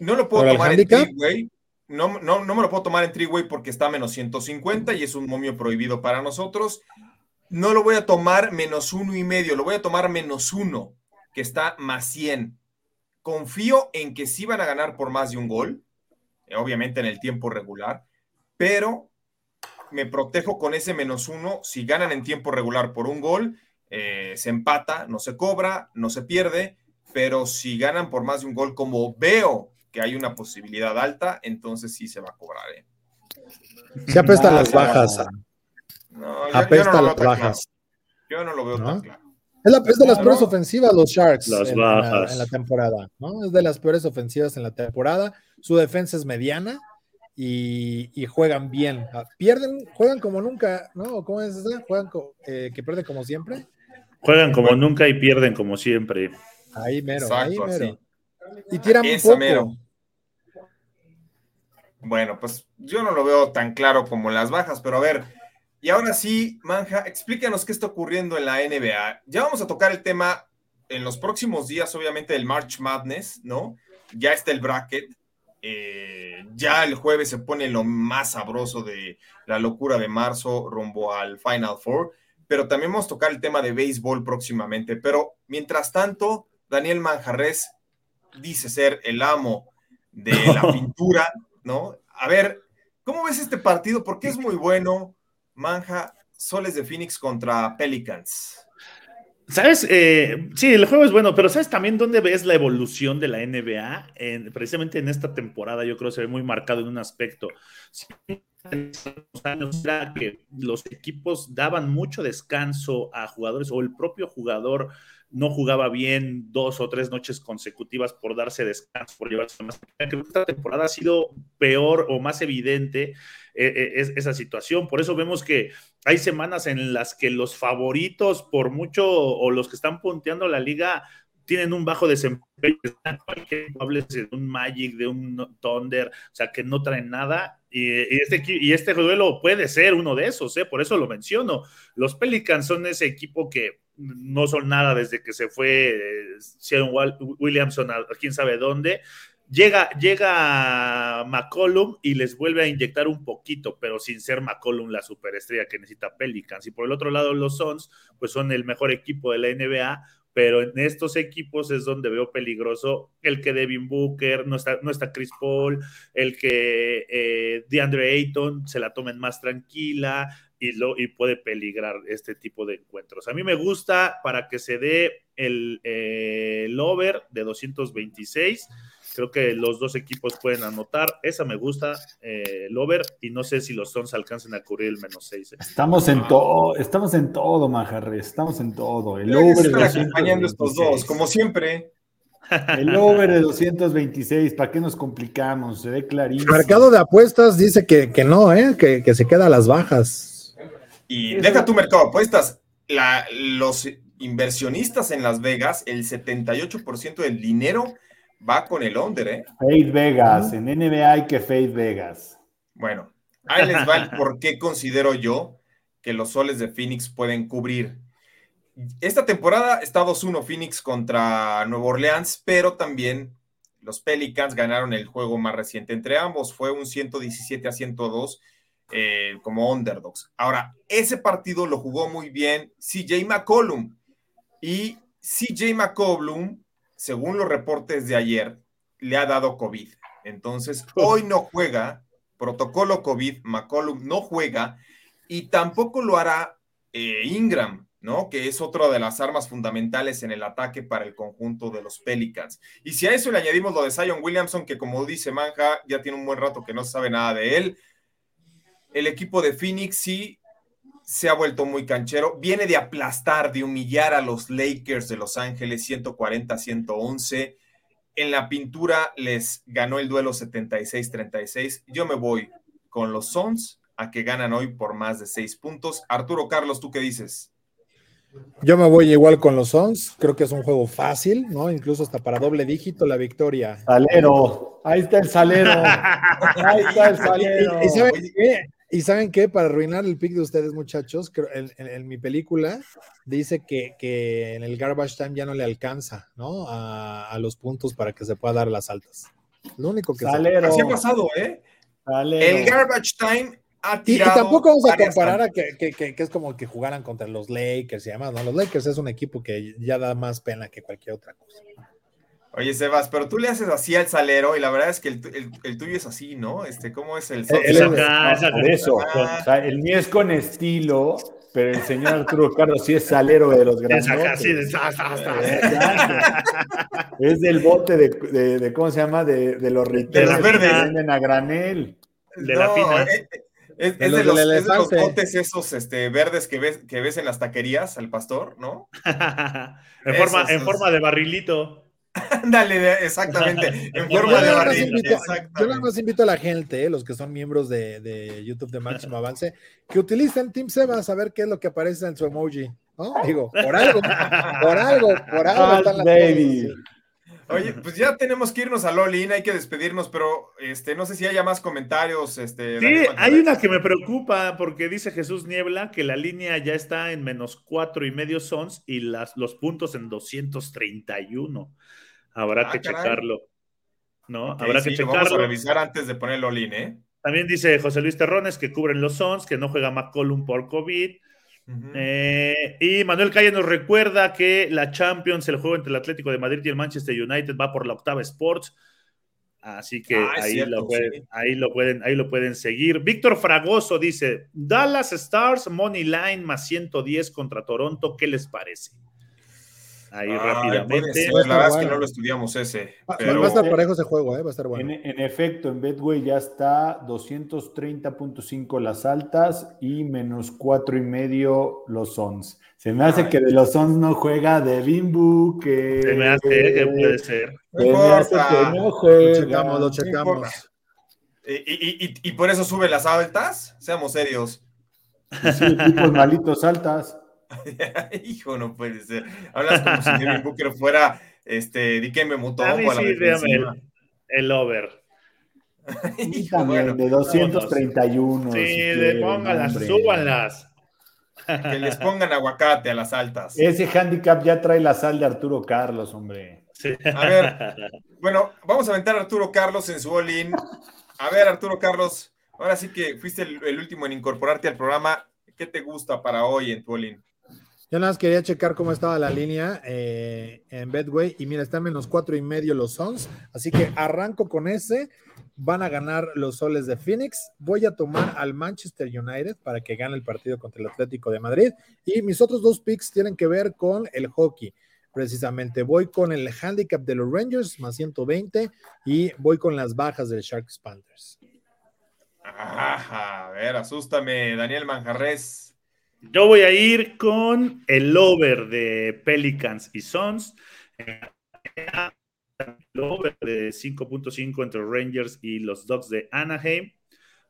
No lo puedo tomar en Treeway, no, no, no me lo puedo tomar en Treeway porque está a menos 150 y es un momio prohibido para nosotros. No lo voy a tomar menos uno y medio, lo voy a tomar menos uno, que está más 100. Confío en que sí van a ganar por más de un gol, eh, obviamente en el tiempo regular, pero me protejo con ese menos uno. Si ganan en tiempo regular por un gol, eh, se empata, no se cobra, no se pierde, pero si ganan por más de un gol, como veo que hay una posibilidad alta, entonces sí se va a cobrar. ¿eh? Se apestan las bajas. No, Apesta las bajas. Yo no lo veo tan claro. Es, la, de las peores ofensivas los Sharks en, la, temporada, ¿no? Es de las peores ofensivas en la temporada. Su defensa es mediana y, juegan bien. Ah, pierden, juegan como nunca, ¿no? ¿Cómo es eso? Juegan eh, que pierden como siempre. Juegan como nunca y pierden como siempre. Ahí mero, ahí mero. Y tiran un poco. Bueno, pues yo no lo veo tan claro como las bajas, pero a ver, y ahora sí, Manja, explícanos qué está ocurriendo en la NBA. Ya vamos a tocar el tema en los próximos días, obviamente, del March Madness, ¿no? Ya está el bracket. Eh, ya el jueves se pone lo más sabroso de la locura de marzo rumbo al Final Four, pero también vamos a tocar el tema de béisbol próximamente. Pero mientras tanto, Daniel Manjarres dice ser el amo de la pintura, ¿no? A ver, ¿cómo ves este partido? Porque es muy bueno. Manja, Soles de Phoenix contra Pelicans. ¿Sabes? Eh, sí, el juego es bueno, pero ¿sabes también dónde ves la evolución de la NBA? precisamente en esta temporada, yo creo que se ve muy marcado en un aspecto. En los años era que los equipos daban mucho descanso a jugadores o el propio jugador no jugaba bien dos o tres noches consecutivas por darse descanso, por llevarse más. Creo que esta temporada ha sido peor o más evidente eh, eh, esa situación. Por eso vemos que hay semanas en las que los favoritos, por mucho, o los que están punteando la liga, tienen un bajo desempeño. Hables de un Magic, de un Thunder, o sea, que no traen nada. Y, este, y este duelo puede ser uno de esos, ¿eh? por eso lo menciono. Los Pelicans son ese equipo que no son nada desde que se fue eh, Williamson a quién sabe dónde. Llega, llega McCollum y les vuelve a inyectar un poquito, pero sin ser McCollum la superestrella que necesita Pelicans. Y por el otro lado, los Suns, pues son el mejor equipo de la NBA, pero en estos equipos es donde veo peligroso el que Devin Booker, no está, no está Chris Paul, el que eh, DeAndre Ayton se la tomen más tranquila, y, lo, y puede peligrar este tipo de encuentros. A mí me gusta para que se dé el, eh, el over de 226. Creo que los dos equipos pueden anotar. Esa me gusta, eh, el over, y no sé si los Sons alcancen a cubrir el menos 6. Eh. Estamos en todo, estamos en todo, Majarre, estamos en todo. El over de acompañando estos dos, como siempre. El over de 226, ¿para qué nos complicamos? Se ve clarísimo. El mercado de apuestas dice que, que no, ¿eh? que, que se queda a las bajas. Y deja tu mercado de apuestas. los inversionistas en Las Vegas, el 78% del dinero va con el under, ¿eh? Fade Vegas, en NBA hay que Fade Vegas. Bueno, ahí les va el por qué considero yo que los soles de Phoenix pueden cubrir. Esta temporada está 2-1 Phoenix contra Nueva Orleans, pero también los Pelicans ganaron el juego más reciente entre ambos, fue un 117 a 102 eh, como underdogs. Ahora, ese partido lo jugó muy bien CJ McCollum y CJ McCollum, según los reportes de ayer, le ha dado COVID. Entonces, hoy no juega, protocolo COVID, McCollum no juega y tampoco lo hará eh, Ingram, ¿no? Que es otra de las armas fundamentales en el ataque para el conjunto de los Pelicans. Y si a eso le añadimos lo de Zion Williamson, que como dice Manja, ya tiene un buen rato que no se sabe nada de él, el equipo de Phoenix sí se ha vuelto muy canchero. Viene de aplastar, de humillar a los Lakers de Los Ángeles 140-111. En la pintura les ganó el duelo 76-36. Yo me voy con los Suns a que ganan hoy por más de seis puntos. Arturo Carlos, ¿tú qué dices? Yo me voy igual con los Suns. Creo que es un juego fácil, ¿no? Incluso hasta para doble dígito la victoria. Salero. Ahí está el salero. Ahí está el salero. ¿Y, qué? ¿Y saben qué? Para arruinar el pick de ustedes, muchachos, en, mi película dice que, en el garbage time ya no le alcanza, ¿no? A, los puntos para que se pueda dar las altas. Lo único que Salero. Así ha pasado, ¿eh? El garbage time ha tirado. Y, tampoco vamos a comparar a que, que, es como que jugaran contra los Lakers y demás, ¿no? Los Lakers es un equipo que ya da más pena que cualquier otra cosa. Oye, Sebas, pero tú le haces así al salero y la verdad es que el, tuyo es así, ¿no? Este, ¿Cómo es el el, eso, ah. el mío es con estilo, pero el señor Arturo Carlos sí es salero de los grandes. es del bote de, de, ¿cómo se llama? De, de los riteros que venden a granel. De la fina. Eh, eh, es, es, de los, es, de los, botes esos este, verdes que ves, que ves en las taquerías al pastor, ¿no? en, forma, en forma de barrilito. Dale, exactamente. En forma de Yo nada más invito a la gente, eh, los que son miembros de, YouTube de Máximo Avance, que utilicen Team Sebas a ver qué es lo que aparece en su emoji. ¿no? Digo, por algo, por algo, por algo. Oye, pues ya tenemos que irnos a Lolin, hay que despedirnos, pero este, no sé si haya más comentarios. Este, sí, hay una que me preocupa porque dice Jesús Niebla que la línea ya está en menos cuatro y medio sons y las, los puntos en 231. Habrá ah, que checarlo. ¿No? Habrá que checarlo. Vamos a revisar antes de poner Lolin, ¿eh? También dice José Luis Terrones que cubren los sons, que no juega McCollum por COVID. Eh, y Manuel Calle nos recuerda que la Champions, el juego entre el Atlético de Madrid y el Manchester United, va por la octava Sports. Así que ah, ahí, lo pueden, ahí, lo pueden, ahí lo pueden seguir. Víctor Fragoso dice: Dallas Stars, Money Line más 110 contra Toronto. ¿Qué les parece? Ahí rápidamente. la verdad es que no lo estudiamos ese. Va a estar parejo ese juego, ¿eh? va a estar bueno. En, efecto, en Betway ya está 230.5 las altas y menos cuatro y medio los ons. Se me hace que de los ons no juega de Bimbu, que... Se me hace que puede ser. Se me hace que no juega. Lo checamos, lo checamos. ¿Y, y, y, por eso sube las altas? Seamos serios. Sí, tipos malitos altas. Hijo, no puede ser. Hablas como si Devin Booker fuera este, Dikembe Mutombo a, la el, el, over. Hijo, bueno, de 231. Sí, de pónganlas, súbanlas. Que les pongan aguacate a las altas. Ese handicap ya trae la sal de Arturo Carlos, hombre. A ver, bueno, vamos a aventar a Arturo Carlos en su all A ver, Arturo Carlos, ahora sí que fuiste el, último en incorporarte al programa. ¿Qué te gusta para hoy en tu all yo nada más quería checar cómo estaba la línea eh, en Bedway y mira, están menos cuatro y medio los Suns, así que arranco con ese. Van a ganar los soles de Phoenix. Voy a tomar al Manchester United para que gane el partido contra el Atlético de Madrid. Y mis otros dos picks tienen que ver con el hockey. Precisamente voy con el handicap de los Rangers más 120 y voy con las bajas del Sharks Panthers. a ver, asústame, Daniel Manjarres. Yo voy a ir con el over de Pelicans y Suns. El over de 5.5 entre Rangers y los Dogs de Anaheim.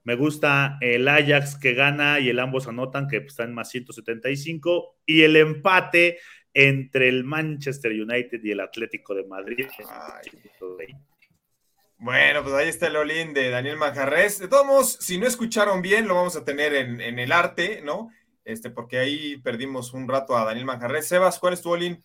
Me gusta el Ajax que gana y el ambos anotan, que está en más 175. Y el empate entre el Manchester United y el Atlético de Madrid. Bueno, pues ahí está el Olin de Daniel Manjarres. De todos modos, si no escucharon bien, lo vamos a tener en, en el arte, ¿no? Este, porque ahí perdimos un rato a Daniel Manjarres. Sebas, ¿cuál es tu Olin?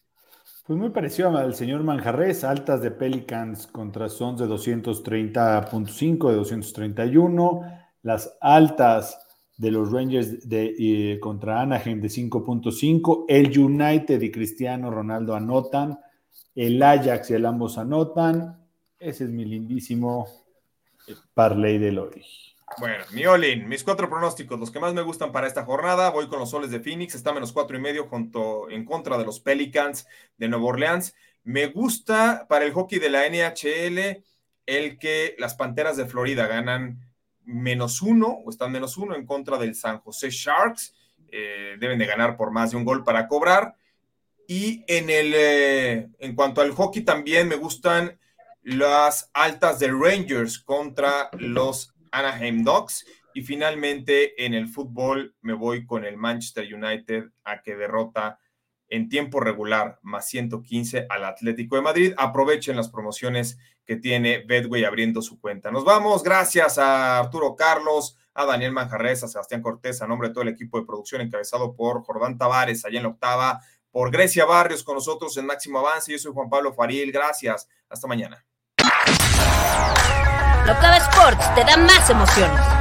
Pues muy parecido al señor Manjarres, altas de Pelicans contra Sons de 230.5, de 231, las altas de los Rangers de, eh, contra Anaheim de 5.5, el United y Cristiano Ronaldo anotan, el Ajax y el ambos anotan, ese es mi lindísimo parlay del hoy. Bueno, mi Olin, mis cuatro pronósticos, los que más me gustan para esta jornada, voy con los soles de Phoenix, está menos cuatro y medio en contra de los Pelicans de Nueva Orleans. Me gusta para el hockey de la NHL el que las Panteras de Florida ganan menos uno o están menos uno en contra del San José Sharks. Eh, deben de ganar por más de un gol para cobrar. Y en, el, eh, en cuanto al hockey también me gustan las altas de Rangers contra los Anaheim Ducks. Y finalmente en el fútbol me voy con el Manchester United a que derrota en tiempo regular más 115 al Atlético de Madrid. Aprovechen las promociones que tiene Bedway abriendo su cuenta. Nos vamos, gracias a Arturo Carlos, a Daniel Manjarres, a Sebastián Cortés, a nombre de todo el equipo de producción encabezado por Jordán Tavares, allá en la octava, por Grecia Barrios con nosotros en Máximo Avance. Yo soy Juan Pablo Faril, gracias. Hasta mañana. Sports te da más emociones.